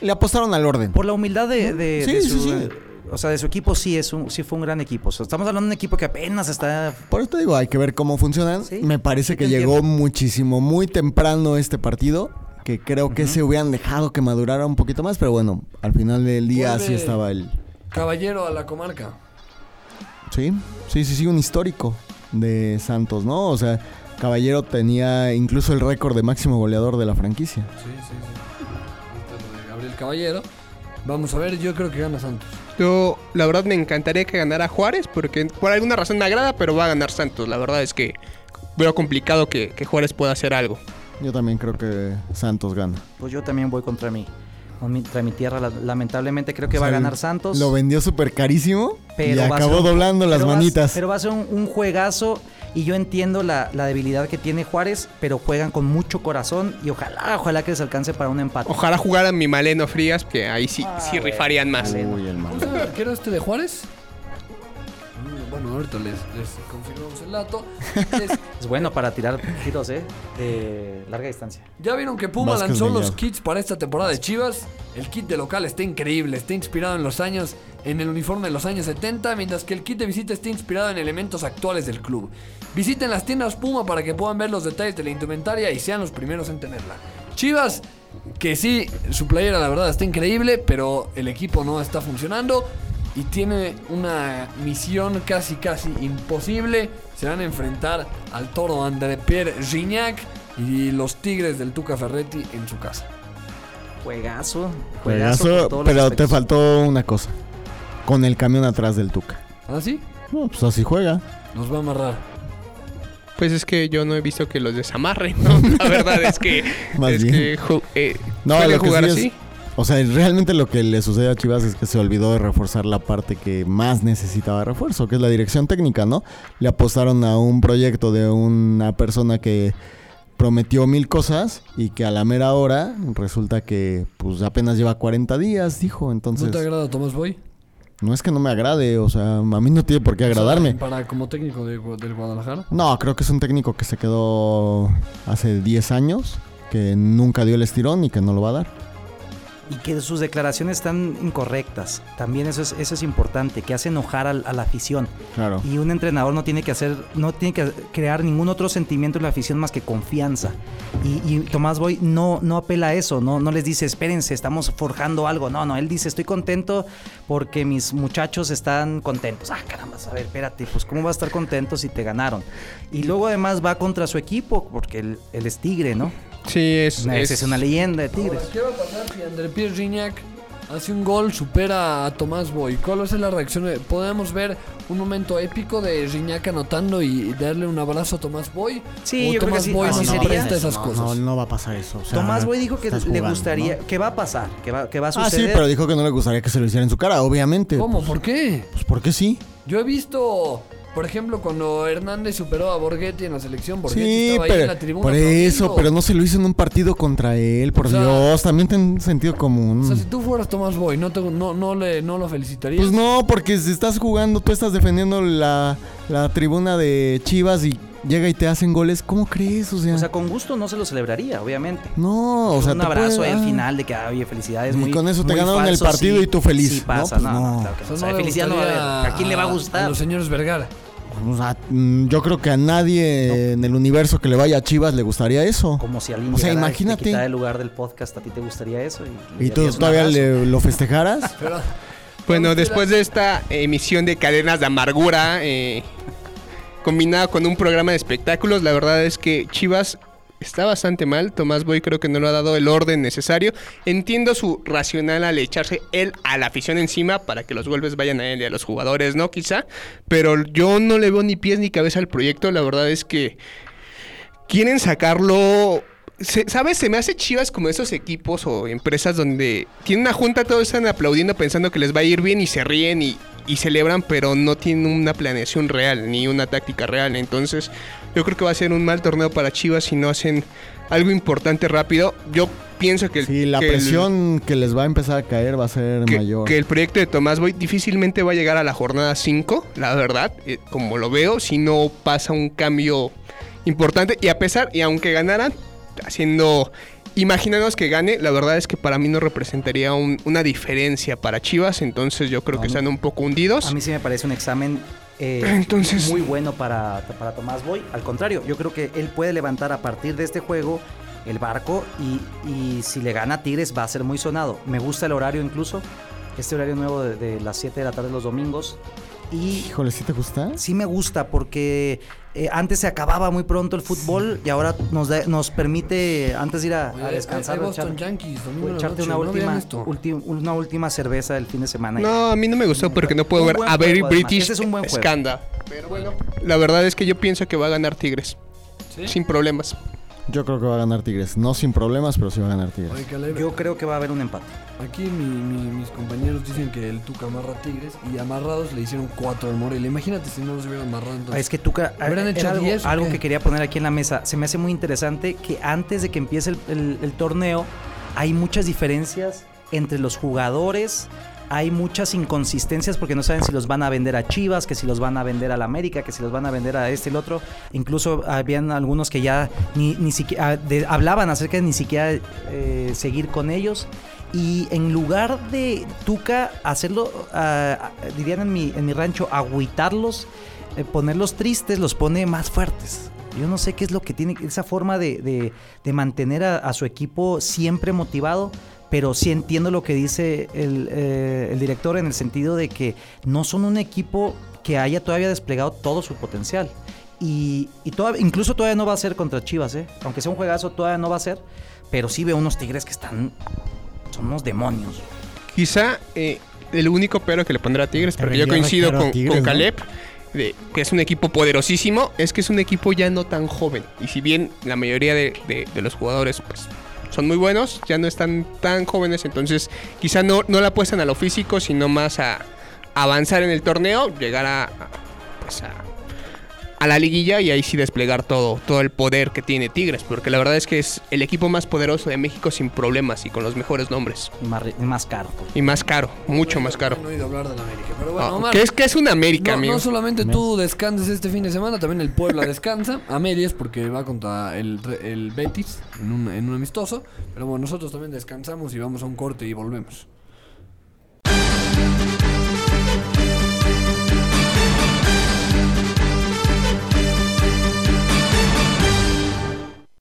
le apostaron al orden. Por la humildad de, de- Sí, de sí, su, sí. o sea, de su equipo sí es un, sí fue un gran equipo. O sea, estamos hablando de un equipo que apenas está Por eso te digo, hay que ver cómo funcionan. Sí, Me parece sí que llegó entiendo. muchísimo, muy temprano este partido. Que creo que se hubieran dejado que madurara un poquito más. Pero bueno, al final del día Vuelve. así estaba el. Caballero a la comarca. Sí, sí, sí, sí, un histórico de Santos, ¿no? O sea, Caballero tenía incluso el récord de máximo goleador de la franquicia. Sí, sí, sí. Gabriel Caballero. Vamos a ver, yo creo que gana Santos. Yo, la verdad, me encantaría que ganara Juárez, porque por alguna razón me agrada, pero va a ganar Santos. La verdad es que veo complicado que, que Juárez pueda hacer algo. Yo también creo que Santos gana. Pues yo también voy contra mi, contra mi tierra. La- Lamentablemente creo que va a ganar Santos. Lo vendió súper carísimo y pero va a acabó un- doblando las pero va a- manitas. pero va a ser un, un juegazo y yo entiendo la, la debilidad que tiene Juárez, pero juegan con mucho corazón y ojalá, ojalá que les alcance para un empate. Ojalá jugara mi Maleno Frías, que ahí sí, Ah, sí rifarían más. Uy, el ¿Cómo mal. se llama el arquero este de Juárez? Bueno, ahorita les, les confirmamos el dato. Es- Es bueno para tirar tiros, ¿eh? De larga distancia. ya vieron que Puma lanzó los kits para esta temporada de Chivas. El kit de local está increíble, está inspirado en los años, en el uniforme de los años 70, mientras que el kit de visita está inspirado en elementos actuales del club. Visiten las tiendas Puma para que puedan ver los detalles de la indumentaria y sean los primeros en tenerla. Chivas, que sí, su playera la verdad está increíble, pero el equipo no está funcionando y tiene una misión casi casi imposible. Se van a enfrentar al toro André Pierre Gignac y los Tigres del Tuca Ferretti en su casa. Juegazo. Juegazo. Pero te faltó una cosa. Con el camión atrás del Tuca. ¿Así? No, pues así juega. Nos va a amarrar. Pues es que yo no he visto que los desamarren, ¿no? La verdad es que, Más es bien. que ju- eh, No, suele lo que jugar sí es- así. O sea, realmente lo que le sucede a Chivas es que se olvidó de reforzar la parte que más necesitaba refuerzo, que es la dirección técnica, ¿no? Le apostaron a un proyecto de una persona que prometió mil cosas y que a la mera hora resulta que pues apenas lleva 40 días, dijo. Entonces, ¿No te agrada Tomás Boy? no es que no me agrade, o sea, a mí no tiene por qué agradarme. Para como técnico de del Guadalajara. No, creo que es un técnico que se quedó hace 10 años, que nunca dio el estirón y que no lo va a dar. Y que sus declaraciones están incorrectas. También eso es, eso es importante, que hace enojar a, la afición. Claro. Y un entrenador no tiene que hacer, no tiene que crear ningún otro sentimiento en la afición más que confianza. Y, y Tomás Boy no, no apela a eso, no, no les dice, espérense, estamos forjando algo. No, no, él dice, estoy contento porque mis muchachos están contentos. Ah, caramba, a ver, espérate, pues cómo va a estar contento si te ganaron. Y luego además va contra su equipo, porque él, él es tigre, ¿no? Sí, es, es, es una leyenda de Tigres. Ahora, ¿Qué va a pasar si André Pierre Gignac hace un gol, supera a Tomás Boy? ¿Cuál va a ser la reacción? ¿Podemos ver un momento épico de Gignac anotando y darle un abrazo a Tomás Boy? Sí, ¿O yo creo que Tomás sí, Boy así no se sería. presta esas no, cosas? No, no va a pasar eso. o sea, Tomás Boy dijo que le jugando, gustaría, ¿no? que va a pasar, que va, que va a Ah, suceder. sí, pero dijo que no le gustaría que se lo hiciera en su cara, obviamente. ¿Cómo? ¿Por qué? Pues porque sí. Yo he visto, por ejemplo, cuando Hernández superó a Borghetti en la selección, Borghetti Sí, estaba ahí en pero la tribuna. por eso, pero no se lo hizo en un partido contra él, por O sea- Dios. También ten sentido común. O sea, si tú fueras Tomás Boy, ¿no, te- no, no, le, no lo felicitarías? Pues no, porque si estás jugando, tú estás defendiendo la, la tribuna de Chivas y llega y te hacen goles, ¿cómo crees? O sea, O sea, con gusto no se lo celebraría, obviamente. no, o sea, un abrazo puede- ahí al ah. final de que, oye, felicidades. Y muy, con eso te ganaron el partido sí, y tú feliz, Sí ¿no? pasa, Pues no, no. claro que O no. sea, O sea, no felicidad no va a haber. ¿A quién le va a A gustar? los señores Vergara. O sea, mm, yo creo que a nadie en el universo que le vaya a Chivas le gustaría eso. Como si alguien O sea, imagínate. el lugar del podcast, ¿a ti te gustaría eso? Y, ¿Y tú todavía le- lo festejaras? Pero, Bueno, después de esta emisión de cadenas de amargura, eh, combinada con un programa de espectáculos, la verdad es que Chivas está bastante mal. Tomás Boy creo que no le ha dado el orden necesario. Entiendo su racional al echarse él a la afición encima para que los golpes vayan a él y a los jugadores, ¿no? Quizá. Pero yo no le veo ni pies ni cabeza al proyecto. La verdad es que quieren sacarlo. ¿Sabes? Se me hace chivas como esos equipos o empresas donde tienen una junta, todos están aplaudiendo pensando que les va a ir bien y se ríen y, y celebran, pero no tienen una planeación real ni una táctica real. Entonces, yo creo que va a ser un mal torneo para Chivas si no hacen algo importante rápido. Yo pienso que, el- Sí, la que el- presión que les va a empezar a caer va a ser que, mayor. que el proyecto de Tomás Boy difícilmente va a llegar a la jornada 5, la verdad, eh, como lo veo, si no pasa un cambio importante. Y a pesar, y aunque ganaran, haciendo. Imaginanos que gane, la verdad es que para mí no representaría un- una diferencia para Chivas, entonces yo creo que están un poco hundidos. A mí sí me parece un examen eh, Entonces- muy bueno para, para Tomás Boy. Al contrario, yo creo que él puede levantar a partir de este juego el barco y, y si le gana a Tigres va a ser muy sonado. Me gusta el horario incluso, este horario nuevo de, de las 7 de la tarde los domingos. Y Híjole, ¿sí te gusta? sí me gusta porque eh, antes se acababa muy pronto el fútbol y ahora nos, da- nos permite antes de ir a, descansar echar- Yankees, echarte noche, una no última, ulti- una última cerveza el fin de semana. No, a mí no me gustó porque no puedo Un ver a Very. British Ese es un buen juego. Scandal. Pero bueno, la verdad es que yo pienso que va a ganar Tigres. Sin problemas. Yo creo que va a ganar Tigres. No sin problemas, pero sí va a ganar Tigres. Oye, Caleb, Yo creo que va a haber un empate. Aquí mi- mi- mis compañeros dicen que el Tuca amarra a Tigres y amarrados le hicieron cuatro al Morelia. Imagínate si no los hubieran amarrado entonces. Es que ¿Hubieran hecho algo, 10 o algo qué? que quería poner aquí en la mesa. Se me hace muy interesante que antes de que empiece el, el- el torneo hay muchas diferencias entre los jugadores. Hay muchas inconsistencias porque no saben si los van a vender a Chivas, que si los van a vender a la América, que si los van a vender a este y el otro. Incluso habían algunos que ya ni, ni siquiera de- hablaban acerca de ni siquiera eh, seguir con ellos. Y en lugar de Tuca hacerlo, ah, ah, dirían en mi, en mi rancho, agüitarlos, eh, ponerlos tristes, los pone más fuertes. Yo no sé qué es lo que tiene esa forma de, de- de mantener a su equipo siempre motivado, pero sí entiendo lo que dice el, eh, el director en el sentido de que no son un equipo que haya todavía desplegado todo su potencial. Y, incluso todavía no va a ser contra Chivas, ¿eh? aunque sea un juegazo, todavía no va a ser. Pero sí veo unos tigres que están. Son unos demonios. Quizá eh, el único pero que le pondrá a Tigres, porque yo coincido con, Tigres, con ¿no? Caleb, de que es un equipo poderosísimo, es que es un equipo ya no tan joven. Y si bien la mayoría de, de- de los jugadores pues, son muy buenos, ya no están tan jóvenes, entonces quizá no, no la apuestan a lo físico, sino más a avanzar en el torneo, llegar a, pues, a, a la liguilla y ahí sí desplegar todo, todo el poder que tiene Tigres, porque la verdad es que es el equipo más poderoso de México sin problemas y con los mejores nombres. Y más, y más caro. pues. Y más caro, mucho más caro. No he oído hablar de la América. Pero bueno, Ah, Omar, ¿Qué es que es una América, no, amigo? no solamente tú descanses este fin de semana, también el Puebla descansa a medias porque va contra el, Re- el Betis en un, en un amistoso. Pero bueno, nosotros también descansamos y vamos a un corte y volvemos.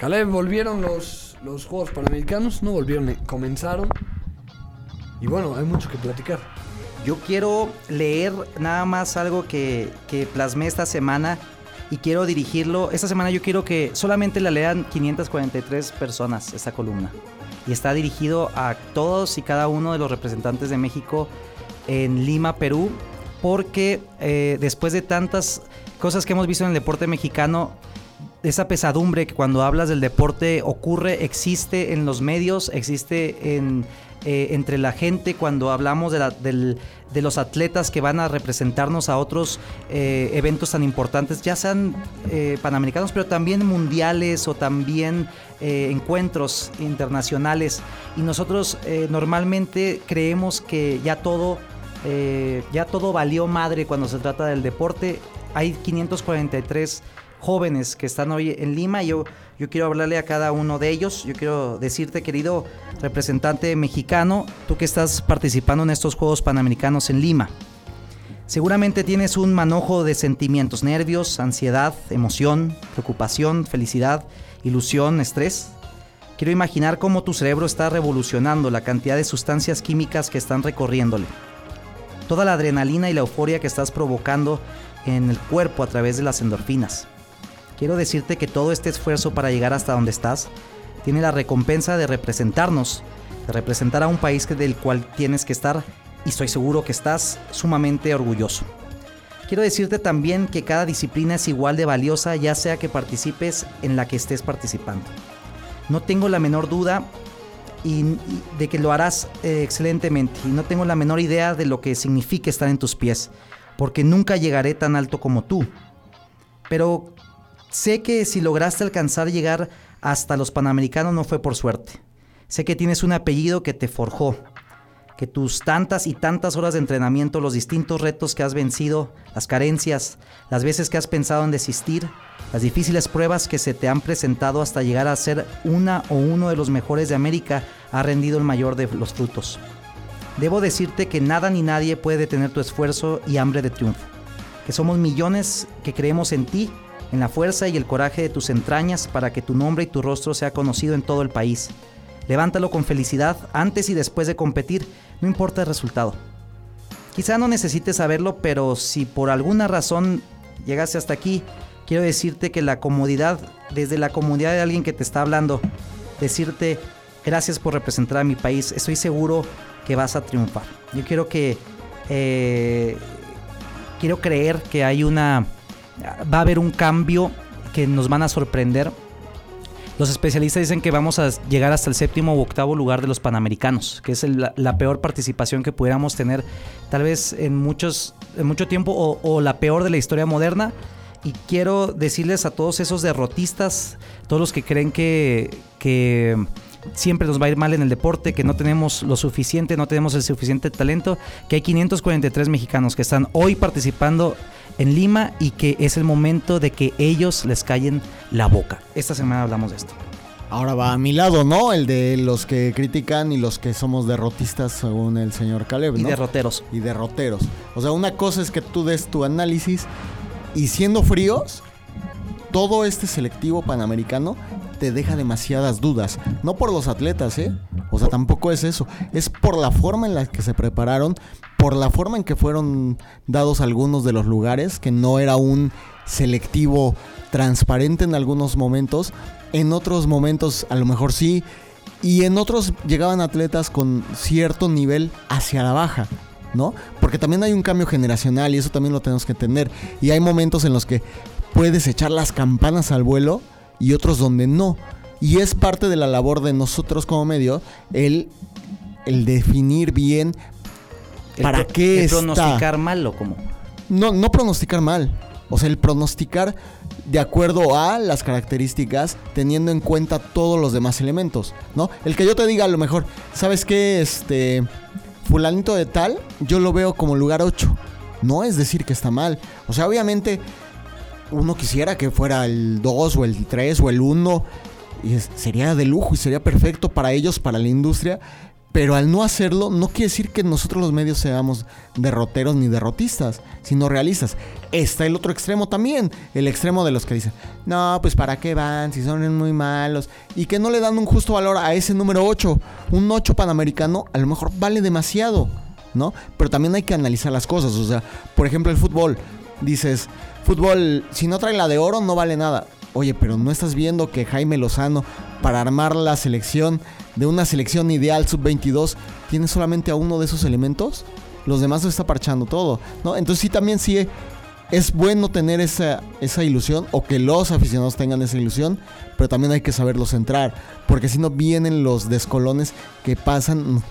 Caleb, volvieron los, los Juegos Panamericanos, no volvieron, eh, comenzaron. Y bueno, hay mucho que platicar. Yo quiero leer nada más algo que, que plasmé esta semana y quiero dirigirlo. Esta semana yo quiero que solamente la lean 543 personas esta columna. Y está dirigido a todos y cada uno de los representantes de México en Lima, Perú, porque eh, después de tantas cosas que hemos visto en el deporte mexicano, esa pesadumbre que cuando hablas del deporte ocurre, existe en los medios, existe en, eh, entre la gente cuando hablamos de, los atletas que van a representarnos a otros eh, eventos tan importantes, ya sean eh, panamericanos, pero también mundiales o también encuentros internacionales. Y nosotros normalmente creemos que ya todo, ya todo valió madre cuando se trata del deporte. Hay 543 jóvenes que están hoy en Lima. Yo, yo quiero hablarle a cada uno de ellos. Yo quiero decirte, querido representante mexicano, tú que estás participando en estos Juegos Panamericanos en Lima. Seguramente tienes un manojo de sentimientos, nervios, ansiedad, emoción, preocupación, felicidad, ilusión, estrés. Quiero imaginar cómo tu cerebro está revolucionando la cantidad de sustancias químicas que están recorriéndole. Toda la adrenalina y la euforia que estás provocando en el cuerpo a través de las endorfinas. Quiero decirte que todo este esfuerzo para llegar hasta donde estás tiene la recompensa de representarnos, de representar a un país del cual tienes que estar y estoy seguro que estás sumamente orgulloso. Quiero decirte también que cada disciplina es igual de valiosa ya sea que participes en la que estés participando. No tengo la menor duda y de que lo harás eh, excelentemente y no tengo la menor idea de lo que significa estar en tus pies, porque nunca llegaré tan alto como tú. Pero sé que si lograste alcanzar llegar hasta los Panamericanos no fue por suerte. Sé que tienes un apellido que te forjó, que tus tantas y tantas horas de entrenamiento, los distintos retos que has vencido, las carencias, las veces que has pensado en desistir, las difíciles pruebas que se te han presentado hasta llegar a ser una o uno de los mejores de América, ha rendido el mayor de los frutos. Debo decirte que nada ni nadie puede detener tu esfuerzo y hambre de triunfo, que somos millones que creemos en ti, en la fuerza y el coraje de tus entrañas para que tu nombre y tu rostro sea conocido en todo el país. Levántalo con felicidad antes y después de competir, no importa el resultado. Quizá no necesites saberlo, pero si por alguna razón llegaste hasta aquí, quiero decirte que la comodidad, desde la comodidad de alguien que te está hablando, decirte gracias por representar a mi país, estoy seguro que vas a triunfar. Yo quiero que... eh, quiero creer que hay una... Va a haber un cambio que nos van a sorprender. Los especialistas dicen que vamos a llegar hasta el séptimo u octavo lugar de los Panamericanos, que es la peor participación que pudiéramos tener tal vez en, muchos, en mucho tiempo o, o la peor de la historia moderna. Y quiero decirles a todos esos derrotistas, todos los que creen que, que siempre nos va a ir mal en el deporte, que no tenemos lo suficiente, no tenemos el suficiente talento, que hay 543 mexicanos que están hoy participando en Lima y que es el momento de que ellos les callen la boca. Esta semana hablamos de esto. Ahora va a mi lado, ¿no? El de los que critican y los que somos derrotistas, según el señor Caleb, Y ¿no? derroteros. y derroteros. O sea, una cosa es que tú des tu análisis y siendo fríos, todo este selectivo panamericano te deja demasiadas dudas. No por los atletas, ¿eh? O sea, tampoco es eso. Es por la forma en la que se prepararon, por la forma en que fueron dados algunos de los lugares, que no era un selectivo transparente en algunos momentos. En otros momentos a lo mejor sí. Y en otros llegaban atletas con cierto nivel hacia la baja. ¿no? Porque también hay un cambio generacional y eso también lo tenemos que entender. Y hay momentos en los que puedes echar las campanas al vuelo y otros donde no. Y es parte de la labor de nosotros como medio el, el definir bien para pro- qué el está. pronosticar mal o como. No, no pronosticar mal. O sea, el pronosticar de acuerdo a las características, teniendo en cuenta todos los demás elementos, ¿no? El que yo te diga a lo mejor, ¿sabes qué? Este. fulanito de tal, yo lo veo como lugar 8. No es decir que está mal. O sea, obviamente uno quisiera que fuera el 2 o el 3 o el 1 y sería de lujo y sería perfecto para ellos, para la industria. Pero al no hacerlo, no quiere decir que nosotros los medios seamos derroteros ni derrotistas, sino realistas. Está el otro extremo también, el extremo de los que dicen, no, pues para qué van, si son muy malos, y que no le dan un justo valor a ese número 8. Un 8 panamericano a lo mejor vale demasiado, ¿no? Pero también hay que analizar las cosas, o sea, por ejemplo el fútbol, dices, fútbol, si no trae la de oro no vale nada. Oye, pero ¿no estás viendo que Jaime Lozano, para armar la selección de una selección ideal sub-22, tiene solamente a uno de esos elementos? Los demás lo está parchando todo, ¿no? Entonces sí, también sí es bueno tener esa, esa ilusión o que los aficionados tengan esa ilusión, pero también hay que saberlo centrar, porque si no vienen los descolones que pasan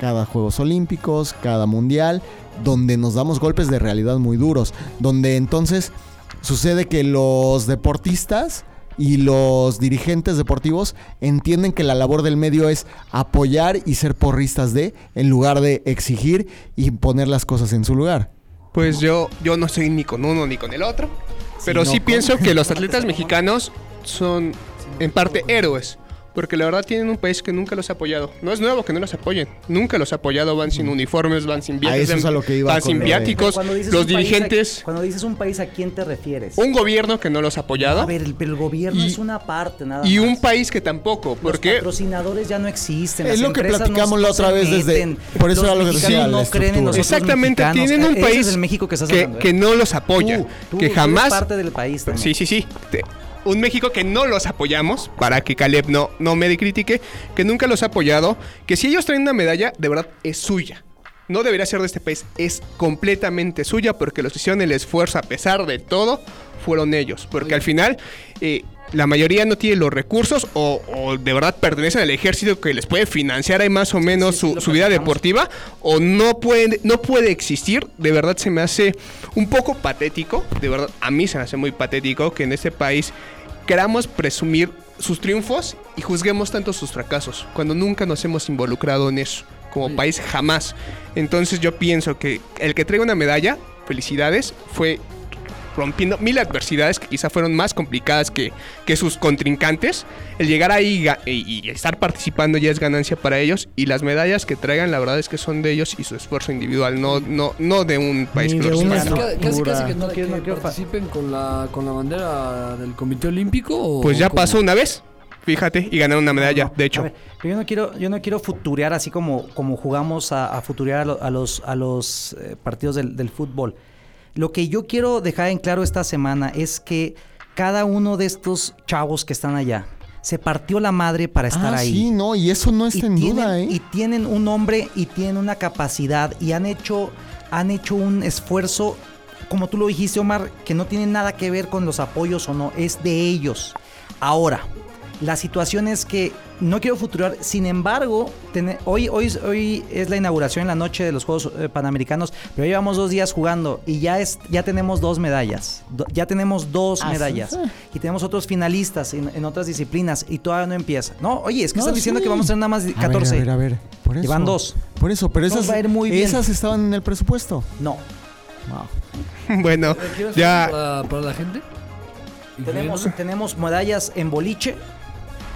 cada Juegos Olímpicos, cada Mundial, donde nos damos golpes de realidad muy duros, donde entonces sucede que los deportistas y los dirigentes deportivos entienden que la labor del medio es apoyar y ser porristas de, en lugar de exigir y poner las cosas en su lugar. Pues yo, yo no soy ni con uno ni con el otro. Pero no sí con- pienso que los atletas mexicanos son en parte héroes. Porque la verdad tienen un país que nunca los ha apoyado. No es nuevo que no los apoyen. Nunca los ha apoyado. Van sin uniformes, van sin viajes, eso es a lo que iba van sin viáticos. Cuando dices Los dirigentes. ¿a- cuando dices un país, ¿a quién te refieres? Un gobierno que no los ha apoyado. A ver, el, pero el gobierno Y- es una parte, nada Y más. un país que tampoco. Los Porque patrocinadores ya no existen. Es las lo que platicamos no la otra vez desde- por eso Los era lo que decía, no creen en nosotros Exactamente, mexicanos. tienen un país es el México que estás que, hablando, ¿eh? que no los apoya. Tú, tú, que tú jamás. eres parte del país también. Sí, sí, sí. Te- Un México que no los apoyamos, para que Caleb no, no me critique, que nunca los ha apoyado, que si ellos traen una medalla, de verdad es suya. No debería ser de este país, es completamente suya porque los hicieron el esfuerzo a pesar de todo fueron ellos. Porque al final eh, la mayoría no tiene los recursos o, o de verdad pertenecen al ejército que les puede financiar ahí más o menos sí, su, vida deportiva o no puede, no puede existir. De verdad se me hace un poco patético. De verdad, a mí se me hace muy patético que en este país queramos presumir sus triunfos y juzguemos tanto sus fracasos, cuando nunca nos hemos involucrado en eso. Como país jamás. Entonces yo pienso que el que traiga una medalla, felicidades, fue rompiendo mil adversidades que quizá fueron más complicadas que, que sus contrincantes. El llegar ahí ga- y, y estar participando ya es ganancia para ellos. Y las medallas que traigan, la verdad es que son de ellos y su esfuerzo individual, no, no, no de un país que de una respalda. Casi, casi, que, No no no quiero fa- participen con la, con la bandera del Comité Olímpico. o- Pues ya pasó una vez, fíjate, y ganaron una medalla, de hecho. Ver, pero yo no quiero, yo no quiero futurear así como, como jugamos a, a futurear a, lo- a los, a los eh, partidos del, del fútbol. Lo que yo quiero dejar en claro esta semana es que cada uno de estos chavos que están allá se partió la madre para estar ah, ahí. sí, no, y eso no y está en tienen, duda, ¿eh? y tienen un nombre y tienen una capacidad y han hecho, han hecho un esfuerzo, como tú lo dijiste, Omar, que no tiene nada que ver con los apoyos o no, es de ellos. Ahora, la situación es que no quiero futurar, sin embargo, hoy, hoy, hoy es la inauguración en la noche de los Juegos eh, Panamericanos, pero llevamos dos días jugando y ya, es, ya tenemos dos medallas, Do- ya tenemos dos Ah, medallas y tenemos otros finalistas en, en otras disciplinas y todavía no empieza. No, oye, es que No, están diciendo sí. que vamos a tener nada más A ver, 14. A ver, a ver, Por eso. Llevan dos. Por eso, pero esas, va a ir muy bien. esas estaban en el presupuesto. No. bueno, ¿Quieres ya Para, para la gente. Tenemos, tenemos medallas en boliche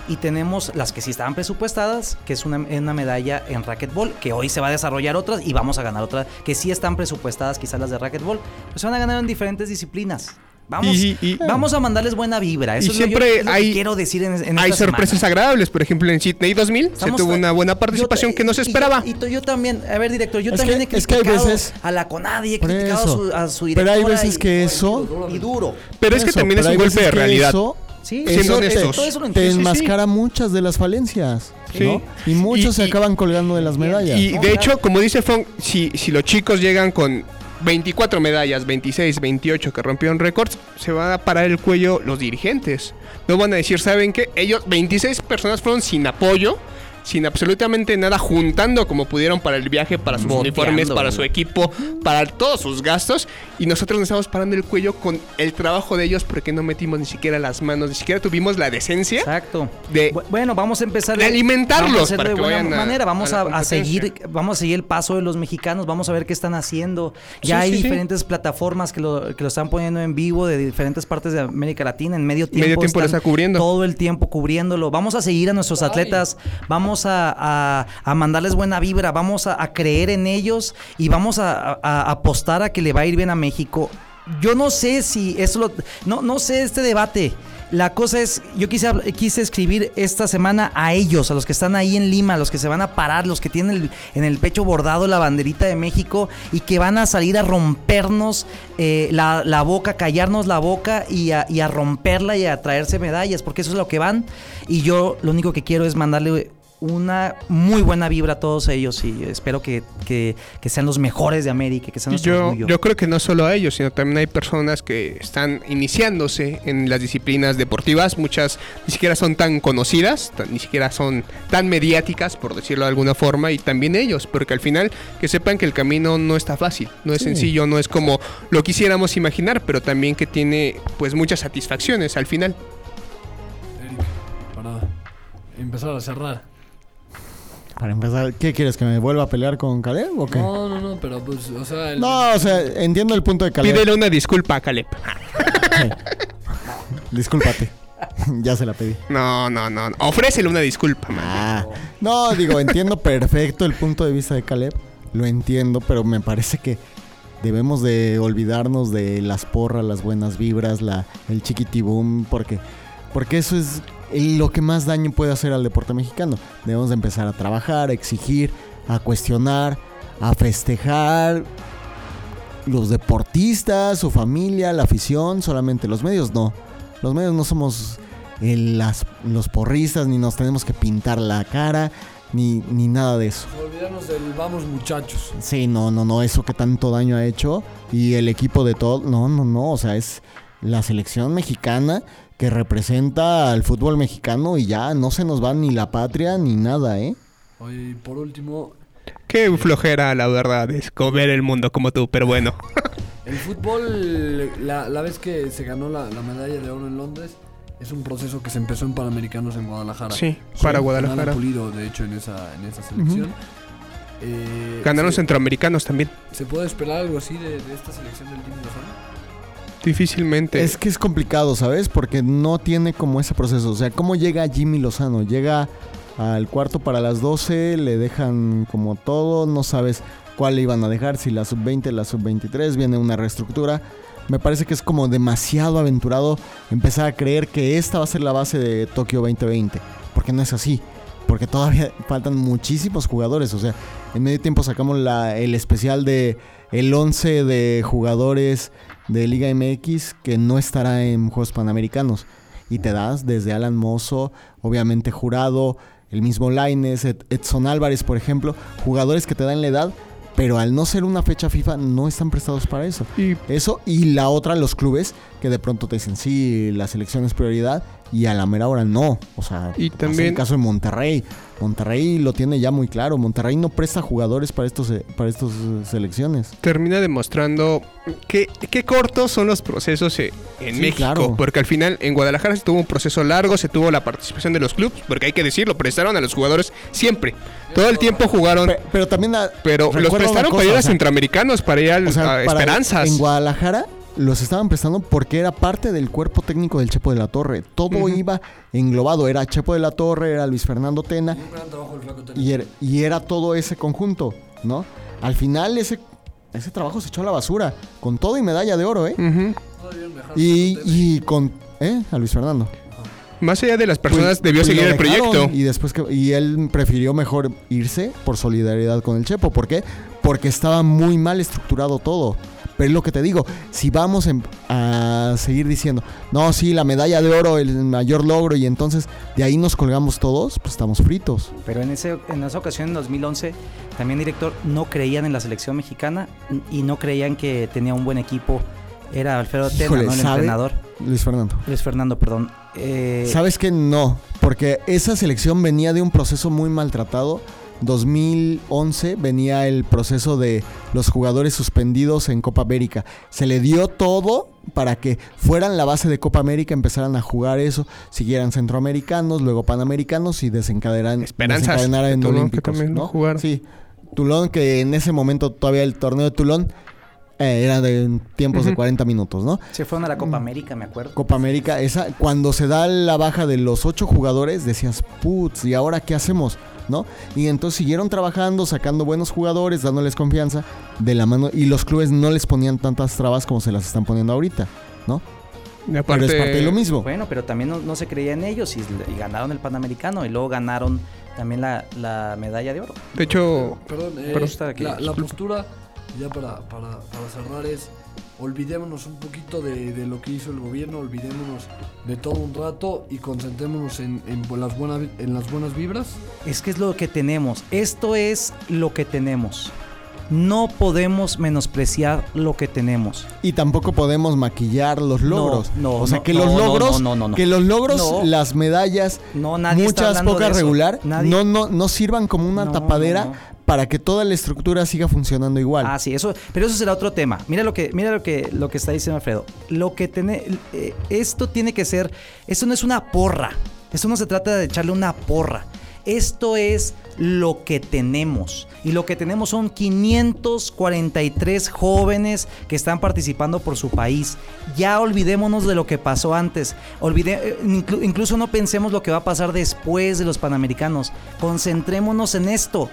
y tenemos las que sí estaban presupuestadas, que es una, una medalla en racquetball, que hoy se va a desarrollar otras y vamos a ganar otras, que sí están presupuestadas quizás las de racquetball, pero se van a ganar en diferentes disciplinas. Vamos, Y- y- vamos a mandarles buena vibra. Eso Y es lo, siempre yo- es lo que hay- quiero decir en, en hay esta sorpresas semana. agradables. Por ejemplo, en Sydney 2000 Estamos se tuvo una buena yo participación que no se y yo- esperaba. Y, to- yo también, a ver, director, yo Es también que- he es que hay criticado veces- a la CONADI, he criticado a su, a su Pero hay directora veces y- que eso- Y duro. Pero es que Eso, también es un golpe de que realidad. Eso, Sí, eso te, todo eso lo te entiendo. sí, sí. enmascara muchas de las falencias. Sí. ¿no? Y muchos Y- se y- acaban colgando de las medallas. Y de claro. hecho, como dice Fong, si, si los chicos llegan con 24 medallas, 26, 28 que rompieron récords, se van a parar el cuello los dirigentes. No van a decir, ¿saben qué? Ellos, 26 personas fueron sin apoyo, sin absolutamente nada, juntando como pudieron para el viaje, para sus Boteando, uniformes, para su equipo, para todos sus gastos. Y nosotros nos estamos parando el cuello con el trabajo de ellos porque no metimos ni siquiera las manos, ni siquiera tuvimos la decencia Exacto. de Bu- Bueno, vamos a empezar de alimentarlos vamos a para de que buena vayan a- manera. Vamos a seguir, vamos a seguir el paso de los mexicanos. Vamos a ver qué están haciendo. Sí, Ya hay sí, sí. diferentes plataformas que lo, que lo están poniendo en vivo de diferentes partes de América Latina. En medio tiempo, Medio tiempo lo está cubriendo. Todo el tiempo cubriéndolo. Vamos a seguir a nuestros atletas. Vamos a, mandarles buena vibra. Vamos a, creer en ellos y vamos a, apostar a que le va a ir bien a México. Yo no sé si eso lo, no, no sé este debate. La cosa es, yo quise, quise escribir esta semana a ellos, a los que están ahí en Lima, los que se van a parar, los que tienen en el pecho bordado la banderita de México y que van a salir a rompernos eh, la, boca, callarnos la boca y a romperla y a traerse medallas, porque eso es lo que van. Y yo lo único que quiero es mandarle una muy buena vibra a todos ellos y espero que, que- que sean los mejores de América, que sean yo, orgullo. yo creo que no solo a ellos, sino también hay personas que están iniciándose en las disciplinas deportivas. Muchas ni siquiera son tan conocidas, tan- ni siquiera son tan mediáticas, por decirlo de alguna forma, y también ellos, porque al final que sepan que el camino no está fácil, no es sencillo, no es como lo quisiéramos imaginar, pero también que tiene pues muchas satisfacciones al final. Eric, para empezar a cerrar. Para empezar, ¿qué quieres? ¿Que me vuelva a pelear con Caleb o qué? No, no, no, pero pues, o sea... el- No, o sea, entiendo el punto de Caleb. Pídele una disculpa a Caleb. Discúlpate. ya se la pedí. No, no, no. no. Ofrécele una disculpa, man. Ah, no, digo, entiendo perfecto el punto de vista de Caleb. Lo entiendo, pero me parece que debemos de olvidarnos de las porras, las buenas vibras, la, el chiquitibum, porque, porque eso es lo que más daño puede hacer al deporte mexicano. Debemos de empezar a trabajar, a exigir, a cuestionar, a festejar. Los deportistas, su familia, la afición, solamente los medios no. Los medios no somos el- las, los porristas, ni nos tenemos que pintar la cara, ni, ni nada de eso. Olvidarnos del vamos muchachos. Sí, no, no, no, eso que tanto daño ha hecho. Y el equipo de todo, no, no, no, o sea, es la selección mexicana que representa al fútbol mexicano y ya no se nos va ni la patria ni nada, ¿eh? Oye, y por último, Qué flojera, la verdad, es comer el mundo como tú, pero bueno. el fútbol, la, la vez que se ganó la, la medalla de oro en Londres, es un proceso que se empezó en Panamericanos en Guadalajara. Sí, para Con Guadalajara. Pulido, de hecho, en esa, en esa selección. Eh, Ganaron ¿se, centroamericanos también. ¿Se puede esperar algo así de, de esta selección del Team Lozano? Difícilmente. Es que es complicado, ¿sabes? Porque no tiene como ese proceso. O sea, ¿cómo llega Jimmy Lozano? Llega al cuarto para las 12, le dejan como todo, no sabes cuál iban a dejar, si la sub-20, la sub-23, viene una reestructura. Me parece que es como demasiado aventurado empezar a creer que esta va a ser la base de Tokio 2020. Porque no es así. Porque todavía faltan muchísimos jugadores. O sea, en medio tiempo sacamos la, el especial de el 11 de jugadores de Liga MX que no estará en Juegos Panamericanos. Y te das desde Alan Mozo, obviamente Jurado, el mismo Laines, Ed- Edson Álvarez, por ejemplo, jugadores que te dan la edad, pero al no ser una fecha FIFA no están prestados para eso. Y Eso y la otra, los clubes que de pronto te dicen, sí, la selección es prioridad y a la mera hora no. O sea, Y también- el caso de Monterrey. Monterrey lo tiene ya muy claro. Monterrey no presta jugadores para estos eh, para estas eh, selecciones. termina demostrando qué, qué cortos son los procesos eh, en Sí, México. claro. Porque al final en Guadalajara se tuvo un proceso largo, se tuvo la participación de los clubes, porque hay que decirlo, prestaron a los jugadores siempre. Todo el tiempo jugaron, Pe- Pero, también la- pero los prestaron cosa, para ir o a sea, centroamericanos, para ir al- o sea, a para- Esperanzas. En Guadalajara los estaban prestando porque era parte del cuerpo técnico del Chepo de la Torre. Todo iba englobado. Era Chepo de la Torre, era Luis Fernando Tena. Un gran trabajo Flaco Tena. Y era, y era todo ese conjunto, ¿no? Al final ese, ese trabajo se echó a la basura. Con todo y medalla de oro, ¿eh? Debieron dejar Y, y con... ¿Eh? A Luis Fernando. Más allá de las personas, Pues- debió pues seguir el proyecto. Y después que y él prefirió mejor irse por solidaridad con el Chepo. ¿Por qué? Porque estaba muy mal estructurado todo. Pero es lo que te digo, si vamos en- a seguir diciendo, no, sí, la medalla de oro, el mayor logro, y entonces de ahí nos colgamos todos, pues estamos fritos. Pero en, ese, en esa ocasión, en 2011, también director no creían en la selección mexicana y no creían que tenía un buen equipo. Era Alfredo Tena, Híjole, ¿no? el ¿sabe? entrenador. Luis Fernando. Luis Fernando, perdón. eh, ¿Sabes que No, porque esa selección venía de un proceso muy maltratado. 2011 venía el proceso de los jugadores suspendidos en Copa América. Se le dio todo para que fueran la base de Copa América, empezaran a jugar eso, siguieran centroamericanos, luego panamericanos y desencadenaran, Esperanzas desencadenaran de en Tulón, que olímpicos. también ¿no? jugaron. Sí, Tulón que en ese momento todavía el torneo de Tulón eh, era de tiempos de Ujú. 40 minutos, ¿no? se fueron a la Copa América, me acuerdo. Copa América, esa, cuando se da la baja de los ocho jugadores, decías, putz, ¿y ahora qué hacemos? ¿No? Y entonces siguieron trabajando, sacando buenos jugadores, dándoles confianza de la mano, y los clubes no les ponían tantas trabas como se las están poniendo ahorita, ¿no? Y aparte, Pero es parte de lo mismo. Bueno, pero también no, no se creía en ellos y, y ganaron el Panamericano y luego ganaron también la, la medalla de oro. de hecho, Perdón, eh, aquí. la, la postura, ya para, para, para cerrar, es olvidémonos un poquito de, de lo que hizo el gobierno, olvidémonos de todo un rato y concentrémonos en, en las, buenas, en las buenas vibras. Es que es lo que tenemos. Esto es lo que tenemos. No podemos menospreciar lo que tenemos. Y tampoco podemos maquillar los logros. no, o sea, no, que no, los no, logros, no, no, no. que los logros, No. las medallas, No, nadie está muchas pocas regular, Nadie- no, no, no sirvan como una No, tapadera no, no. Para que toda la estructura siga funcionando igual. Ah, sí, eso, pero eso será otro tema. Mira lo que, mira lo que, lo que está diciendo Alfredo. Lo que tiene, eh, esto tiene que ser, esto no es una porra. Esto no se trata de echarle una porra. Esto es lo que tenemos. Y lo que tenemos son 543 jóvenes que están participando por su país. Ya olvidémonos de lo que pasó antes. Olvide, eh, inclu- incluso no pensemos lo que va a pasar después de los Panamericanos. Concentrémonos en esto.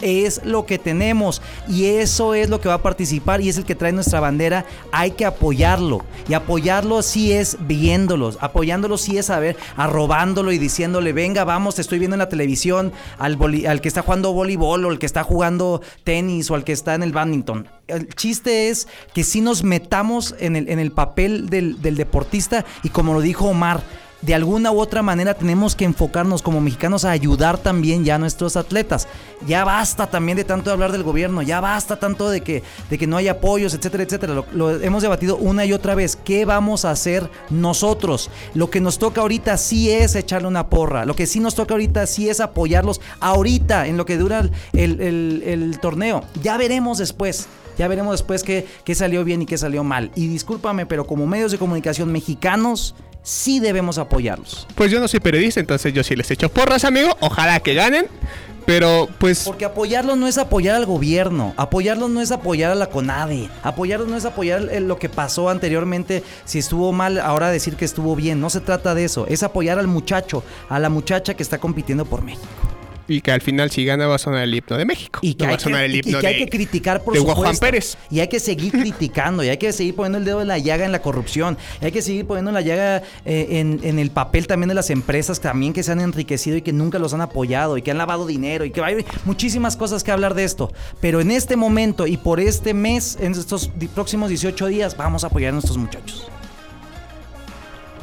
Es lo que tenemos. Y eso es lo que va a participar y es el que trae nuestra bandera. Hay que apoyarlo. Y apoyarlo sí es viéndolos. Apoyándolo sí es a ver, arrobándolo y diciéndole, venga, vamos, te estoy viendo en la televisión al, al que está jugando voleibol o al que está jugando tenis o al que está en el badminton. El chiste es que sí nos metamos en el, en el papel del, del deportista y como lo dijo Omar, de alguna u otra manera tenemos que enfocarnos como mexicanos a ayudar también ya a nuestros atletas. Ya basta también de tanto hablar del gobierno, ya basta tanto de que, de que no hay apoyos, etcétera, etcétera. Lo, hemos debatido una y otra vez. ¿Qué vamos a hacer nosotros? Lo que nos toca ahorita sí es echarle una porra. Lo que sí nos toca ahorita sí es apoyarlos ahorita en lo que dura el, el- el torneo. Ya veremos después. Ya veremos después qué, qué salió bien y qué salió mal. Y discúlpame, pero como medios de comunicación mexicanos, sí debemos apoyarlos. pues yo no soy periodista, entonces yo sí les echo porras, amigo. Ojalá que ganen. Pero pues Porque apoyarlos no es apoyar al gobierno, apoyarlos no es apoyar a la CONADE, apoyarlos no es apoyar eh, lo que pasó anteriormente, si estuvo mal, ahora decir que estuvo bien, no se trata de eso, es apoyar al muchacho, a la muchacha que está compitiendo por México. Y que al final si gana va a sonar el himno de México. Y que, no va hay a sonar que, el y himno que hay que criticar por de supuesto. Juan Pérez. Y hay que seguir criticando, y hay que seguir poniendo el dedo en la llaga en la corrupción, y hay que seguir poniendo la llaga eh, en, en el papel también de las empresas también que se han enriquecido y que nunca los han apoyado y que han lavado dinero y que hay muchísimas cosas que hablar de esto. Pero en este momento y por este mes, en estos próximos 18 días, vamos a apoyar a nuestros muchachos.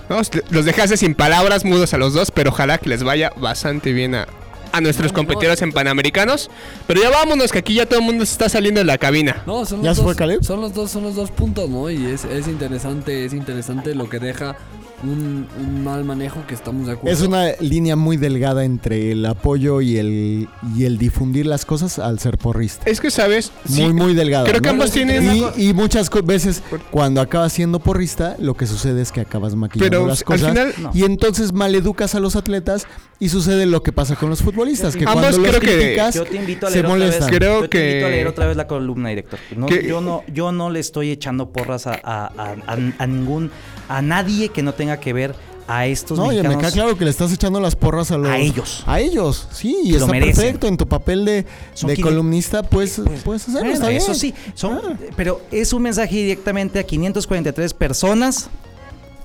¿no? Los dejaste sin palabras, mudos a los dos, pero ojalá que les vaya bastante bien a, a nuestros competidores no. en Panamericanos. Pero ya vámonos, que aquí ya todo el mundo se está saliendo de la cabina. No, son ¿Ya los, se fue dos, Caleb? son los dos, son los dos puntos, ¿no? Y es, es interesante, es interesante lo que deja un, un mal manejo que estamos de acuerdo. Es una línea muy delgada entre el apoyo y el, y el difundir las cosas al ser porrista. Es que, ¿sabes? Muy, Sí, muy delgada. Creo que ¿no? ambos tienen... Y, y muchas veces cuando acabas siendo porrista, lo que sucede es que acabas maquillando Pero las al cosas final- No. y entonces maleducas a los atletas y sucede lo que pasa con los futbolistas, que Ambos cuando los creo que- criticas Yo te invito a se leer otra vez. molestan. Creo yo te que- invito a leer otra vez la columna, director. No, Que- yo no, yo no le estoy echando porras a, a- a- a- a ningún, a nadie que no tenga que ver a estos No, oye, me mexicanos. queda claro que le estás echando las porras a los... A ellos. A ellos, sí, y Lo está merecen. perfecto. En tu papel de, de columnista, pues, puedes hacerlo, Bueno, está bien. eso sí, son, Ah. pero es un mensaje directamente a 543 personas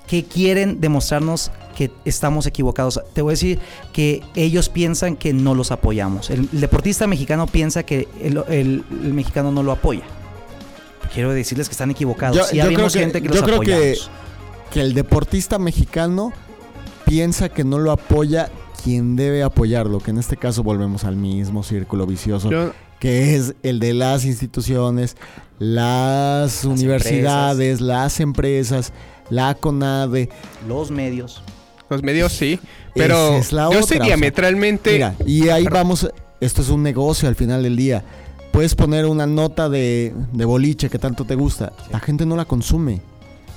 que quieren demostrarnos que estamos equivocados. Te voy a decir que ellos piensan que no los apoyamos. El, el deportista mexicano piensa que el, el- el mexicano no lo apoya. Quiero decirles que están equivocados. Yo- sí, yo habemos creo que- gente que yo los creo apoyamos. que el deportista mexicano piensa que no lo apoya quien debe apoyarlo, que en este caso volvemos al mismo círculo vicioso, Yo- que es el de las instituciones, las, universidades, las empresas, la CONADE, Los medios. Los medios sí. Pero Esa es la yo otra, estoy o sea, diametralmente. Mira, y ahí vamos, esto es un negocio al final del día. Puedes poner una nota de, de boliche que tanto te gusta, la gente no la consume.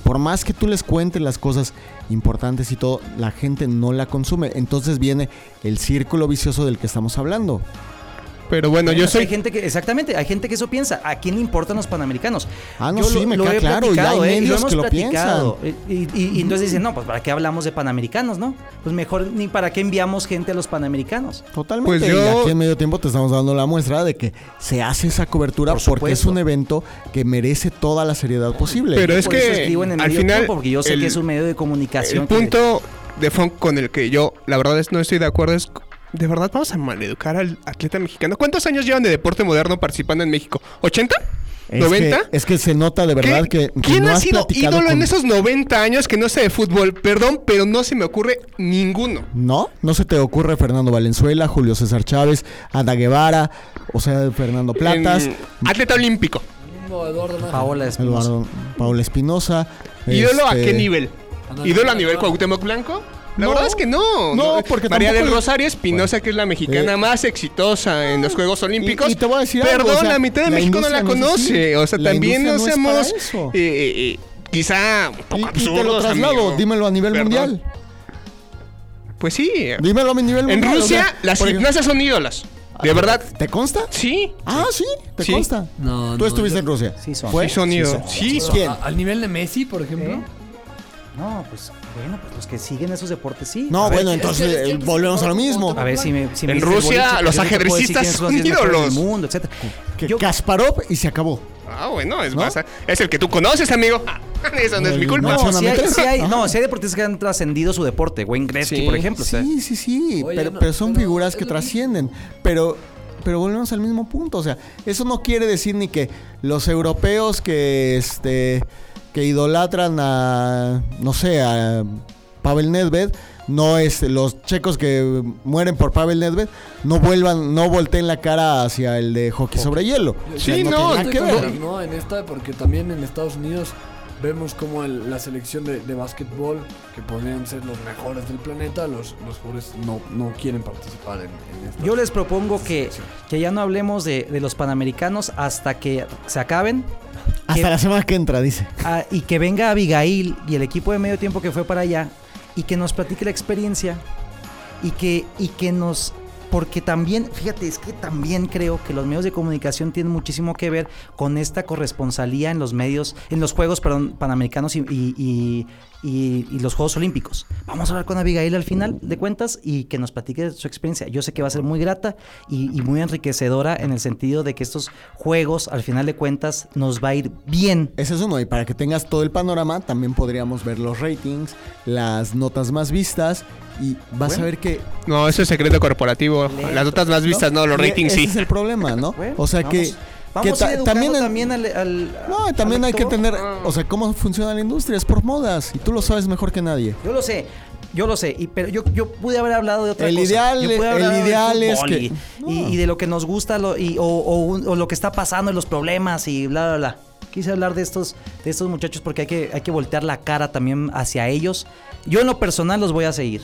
Por más que tú les cuentes las cosas importantes y todo, la gente no la consume. Entonces viene el círculo vicioso del que estamos hablando. Pero bueno, yo Hay soy. gente que, exactamente, hay gente que eso piensa. ¿A quién le importan los panamericanos? Ah, no, Yo sí, me queda he claro, ya hay ¿eh? Y medios hemos que lo platicado. Y, y- y entonces dicen, no, pues ¿para qué hablamos de panamericanos, no? Pues mejor ni para qué enviamos gente a los panamericanos. Totalmente. Pues Y aquí en medio tiempo te estamos dando la muestra de que se hace esa cobertura Por porque es un evento que merece toda la seriedad posible. Pero es Por eso que escribo en el al medio final. tiempo, porque yo sé el- que es un medio de comunicación. El que- punto de fondo con el que yo, la verdad, es no estoy de acuerdo es. ¿De verdad vamos a maleducar al atleta mexicano? ¿Cuántos años llevan de deporte moderno participando en México? ¿80? Es ¿90? que, es que se nota de verdad ¿Qué- que, que ¿Quién no ha sido ídolo en esos 90 años que no sé de fútbol? Perdón, pero no se me ocurre ninguno. ¿No? ¿No se te ocurre Fernando Valenzuela, Julio César Chávez, Ana Guevara, o sea, Fernando Platas, En- atleta olímpico. Eduardo. Paola Espinosa. Eduardo, Paula Espinosa? ¿Ídolo a este, qué nivel? Ana ¿Ídolo a nivel Cuauhtémoc Blanco? La No. verdad es que no. No, porque María del Rosario Espinosa, que es la mexicana Eh. más exitosa en los Juegos Olímpicos. y te voy a decir Perdón, algo, o sea, la mitad de la México no la conoce. O sea, La también no seamos. eh, eh, eh, quizá un Y, poco y te lo absurdos, traslado, amigo. dímelo a nivel Perdón. mundial. Pues sí. Dímelo a mi nivel En mundial. o Rusia, sea, las gimnasias son ídolas. De verdad. ¿Te consta? Sí. Ah, sí, te Sí. consta. No, Tú estuviste yo- en Rusia. Sí son. ¿Fue? Sí son ídolos. son. Sí. ¿Quién? Al nivel de Messi, por ejemplo. ¿Eh? No, pues bueno, pues los que siguen esos deportes sí. No, ver, bueno, entonces eh, volvemos a lo mismo. A ver si me. Si me En el Rusia, boliche, los ajedrecistas son los 10 mejores ídolos. del mundo, etcétera. Que Yo- Kasparov y se acabó. Ah, bueno, es ¿No? más. Es el que tú conoces, amigo. Eso no es mi El- culpa. No, sí hay, sí hay- tres. no, sí hay deportistas que han trascendido su deporte. Wayne Gretzky, Sí. por ejemplo. o sea, Sí, sí, sí, Oye, pero, no, pero son pero figuras que trascienden. Pero, pero volvemos al mismo punto. O sea, eso no quiere decir ni que los europeos que, este, que idolatran a, no sé, a Pavel Nedved, no es los checos que mueren por Pavel Nedved, no vuelvan, no volteen la cara hacia el de hockey sobre hielo. O sea, Sí, no, Estoy que ver. Eric, ¿no? En esta, porque también en Estados Unidos vemos como el- la selección de, de básquetbol, que podrían ser los mejores del planeta, los, los jugadores no, no quieren participar en, en esta. Yo les propongo que, que ya no hablemos de, de los panamericanos hasta que se acaben. Hasta que- la semana que entra, dice. ah, y que venga Abigail y el equipo de medio tiempo que fue para allá y que nos platique la experiencia y que, y que nos... Porque también, fíjate, es que también creo que los medios de comunicación tienen muchísimo que ver con esta corresponsalía en los medios, en los Juegos perdón, Panamericanos y, y- y- y- y los Juegos Olímpicos. Vamos a hablar con Abigail al final de cuentas y que nos platique su experiencia. Yo sé que va a ser muy grata y, y muy enriquecedora en el sentido de que estos Juegos, al final de cuentas, nos va a ir bien. Ese es uno, y para que tengas todo el panorama, también podríamos ver los ratings, las notas más vistas, y vas Bueno. a ver que... No, eso es secreto corporativo. Las notas más vistas, no, los ratings ese sí. es el problema, ¿no? Bueno, o sea vamos- que Vamos ta- a ir también, en- también al, al- No, y al también hay que tener... O sea, cómo funciona la industria, es por modas, y tú lo sabes mejor que nadie. Yo lo sé, yo lo sé, y, pero yo, yo pude haber hablado de otra El cosa. ideal- Yo pude haber el ideal es que- Y, No. y- y de lo que nos gusta lo- y, o, o un- o lo que está pasando y los problemas y bla, bla, bla. Quise hablar de estos, de estos muchachos porque hay que, hay que voltear la cara también hacia ellos. Yo en lo personal los voy a seguir.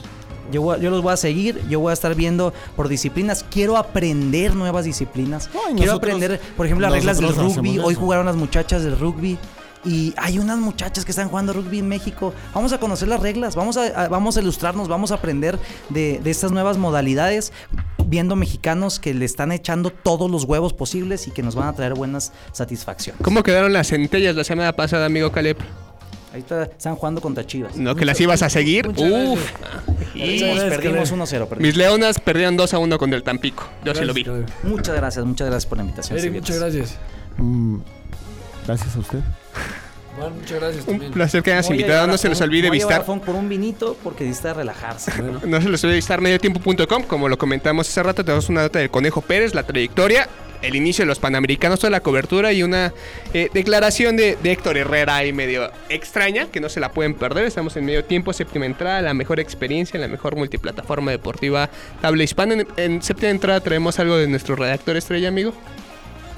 Yo, voy yo los voy a seguir, yo voy a estar viendo por disciplinas. Quiero aprender nuevas disciplinas. No, Quiero nosotros- aprender, por ejemplo, las reglas del rugby. Hoy jugaron las muchachas del rugby. Y hay unas muchachas que están jugando rugby en México. Vamos a conocer las reglas, vamos a, a- vamos a ilustrarnos, vamos a aprender de, de estas nuevas modalidades, viendo mexicanos que le están echando todos los huevos posibles y que nos van a traer buenas satisfacciones. ¿Cómo quedaron las centellas la semana pasada, amigo Caleb? Ahí está, están jugando contra Chivas. ¿No que las ibas a seguir? Uf. Perdimos, gracias, perdimos Caleb. 1-0. perdimos. Mis leonas perdieron 2 a 1 con el Tampico. Yo se lo vi. Muchas gracias, muchas gracias por la invitación. Eric, muchas gracias. Mm, gracias a usted. Juan, muchas gracias Un también. placer que hayas invitado. No se les olvide visitar. Por un vinito porque necesita relajarse. Bueno, No se les olvide visitar mediotiempo.com. Como lo comentamos hace rato, tenemos una nota del Conejo Pérez, la trayectoria, el inicio de los Panamericanos, toda la cobertura y una eh, declaración de, de Héctor Herrera ahí medio extraña, que no se la pueden perder. Estamos en medio tiempo, séptima entrada, la mejor experiencia, la mejor multiplataforma deportiva habla hispana. En, en séptima entrada traemos algo de nuestro redactor estrella, amigo.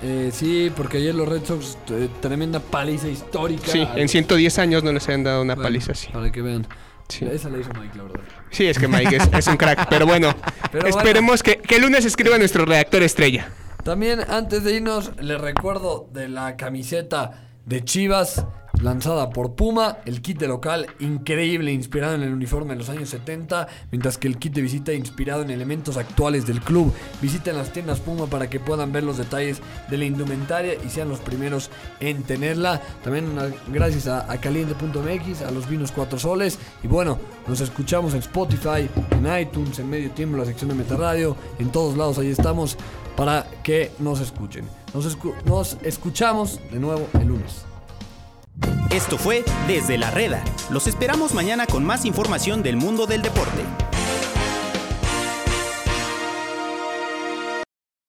eh, sí, porque ayer los Red Sox, eh, tremenda paliza histórica. Sí, en los- 110 años no les habían dado una Bueno, paliza así. Para que vean. Sí. Esa la hizo Mike, la verdad. Sí, es que Mike es, es un crack. Pero bueno, Pero esperemos Que, que el lunes escriba nuestro redactor estrella. También antes de irnos, les recuerdo de la camiseta de Chivas lanzada por Puma, el kit de local increíble, inspirado en el uniforme de los años 70, mientras que el kit de visita inspirado en elementos actuales del club. Visiten las tiendas Puma para que puedan ver los detalles de la indumentaria y sean los primeros en tenerla. También gracias a, caliente.mx, a los vinos 4 soles. Y bueno, nos escuchamos en Spotify, en iTunes, en Medio Tiempo, la sección de Metarradio, en todos lados ahí estamos para que nos escuchen. Nos, escu- nos escuchamos de nuevo el lunes. Esto fue Desde la Reda. Los esperamos mañana con más información del mundo del deporte.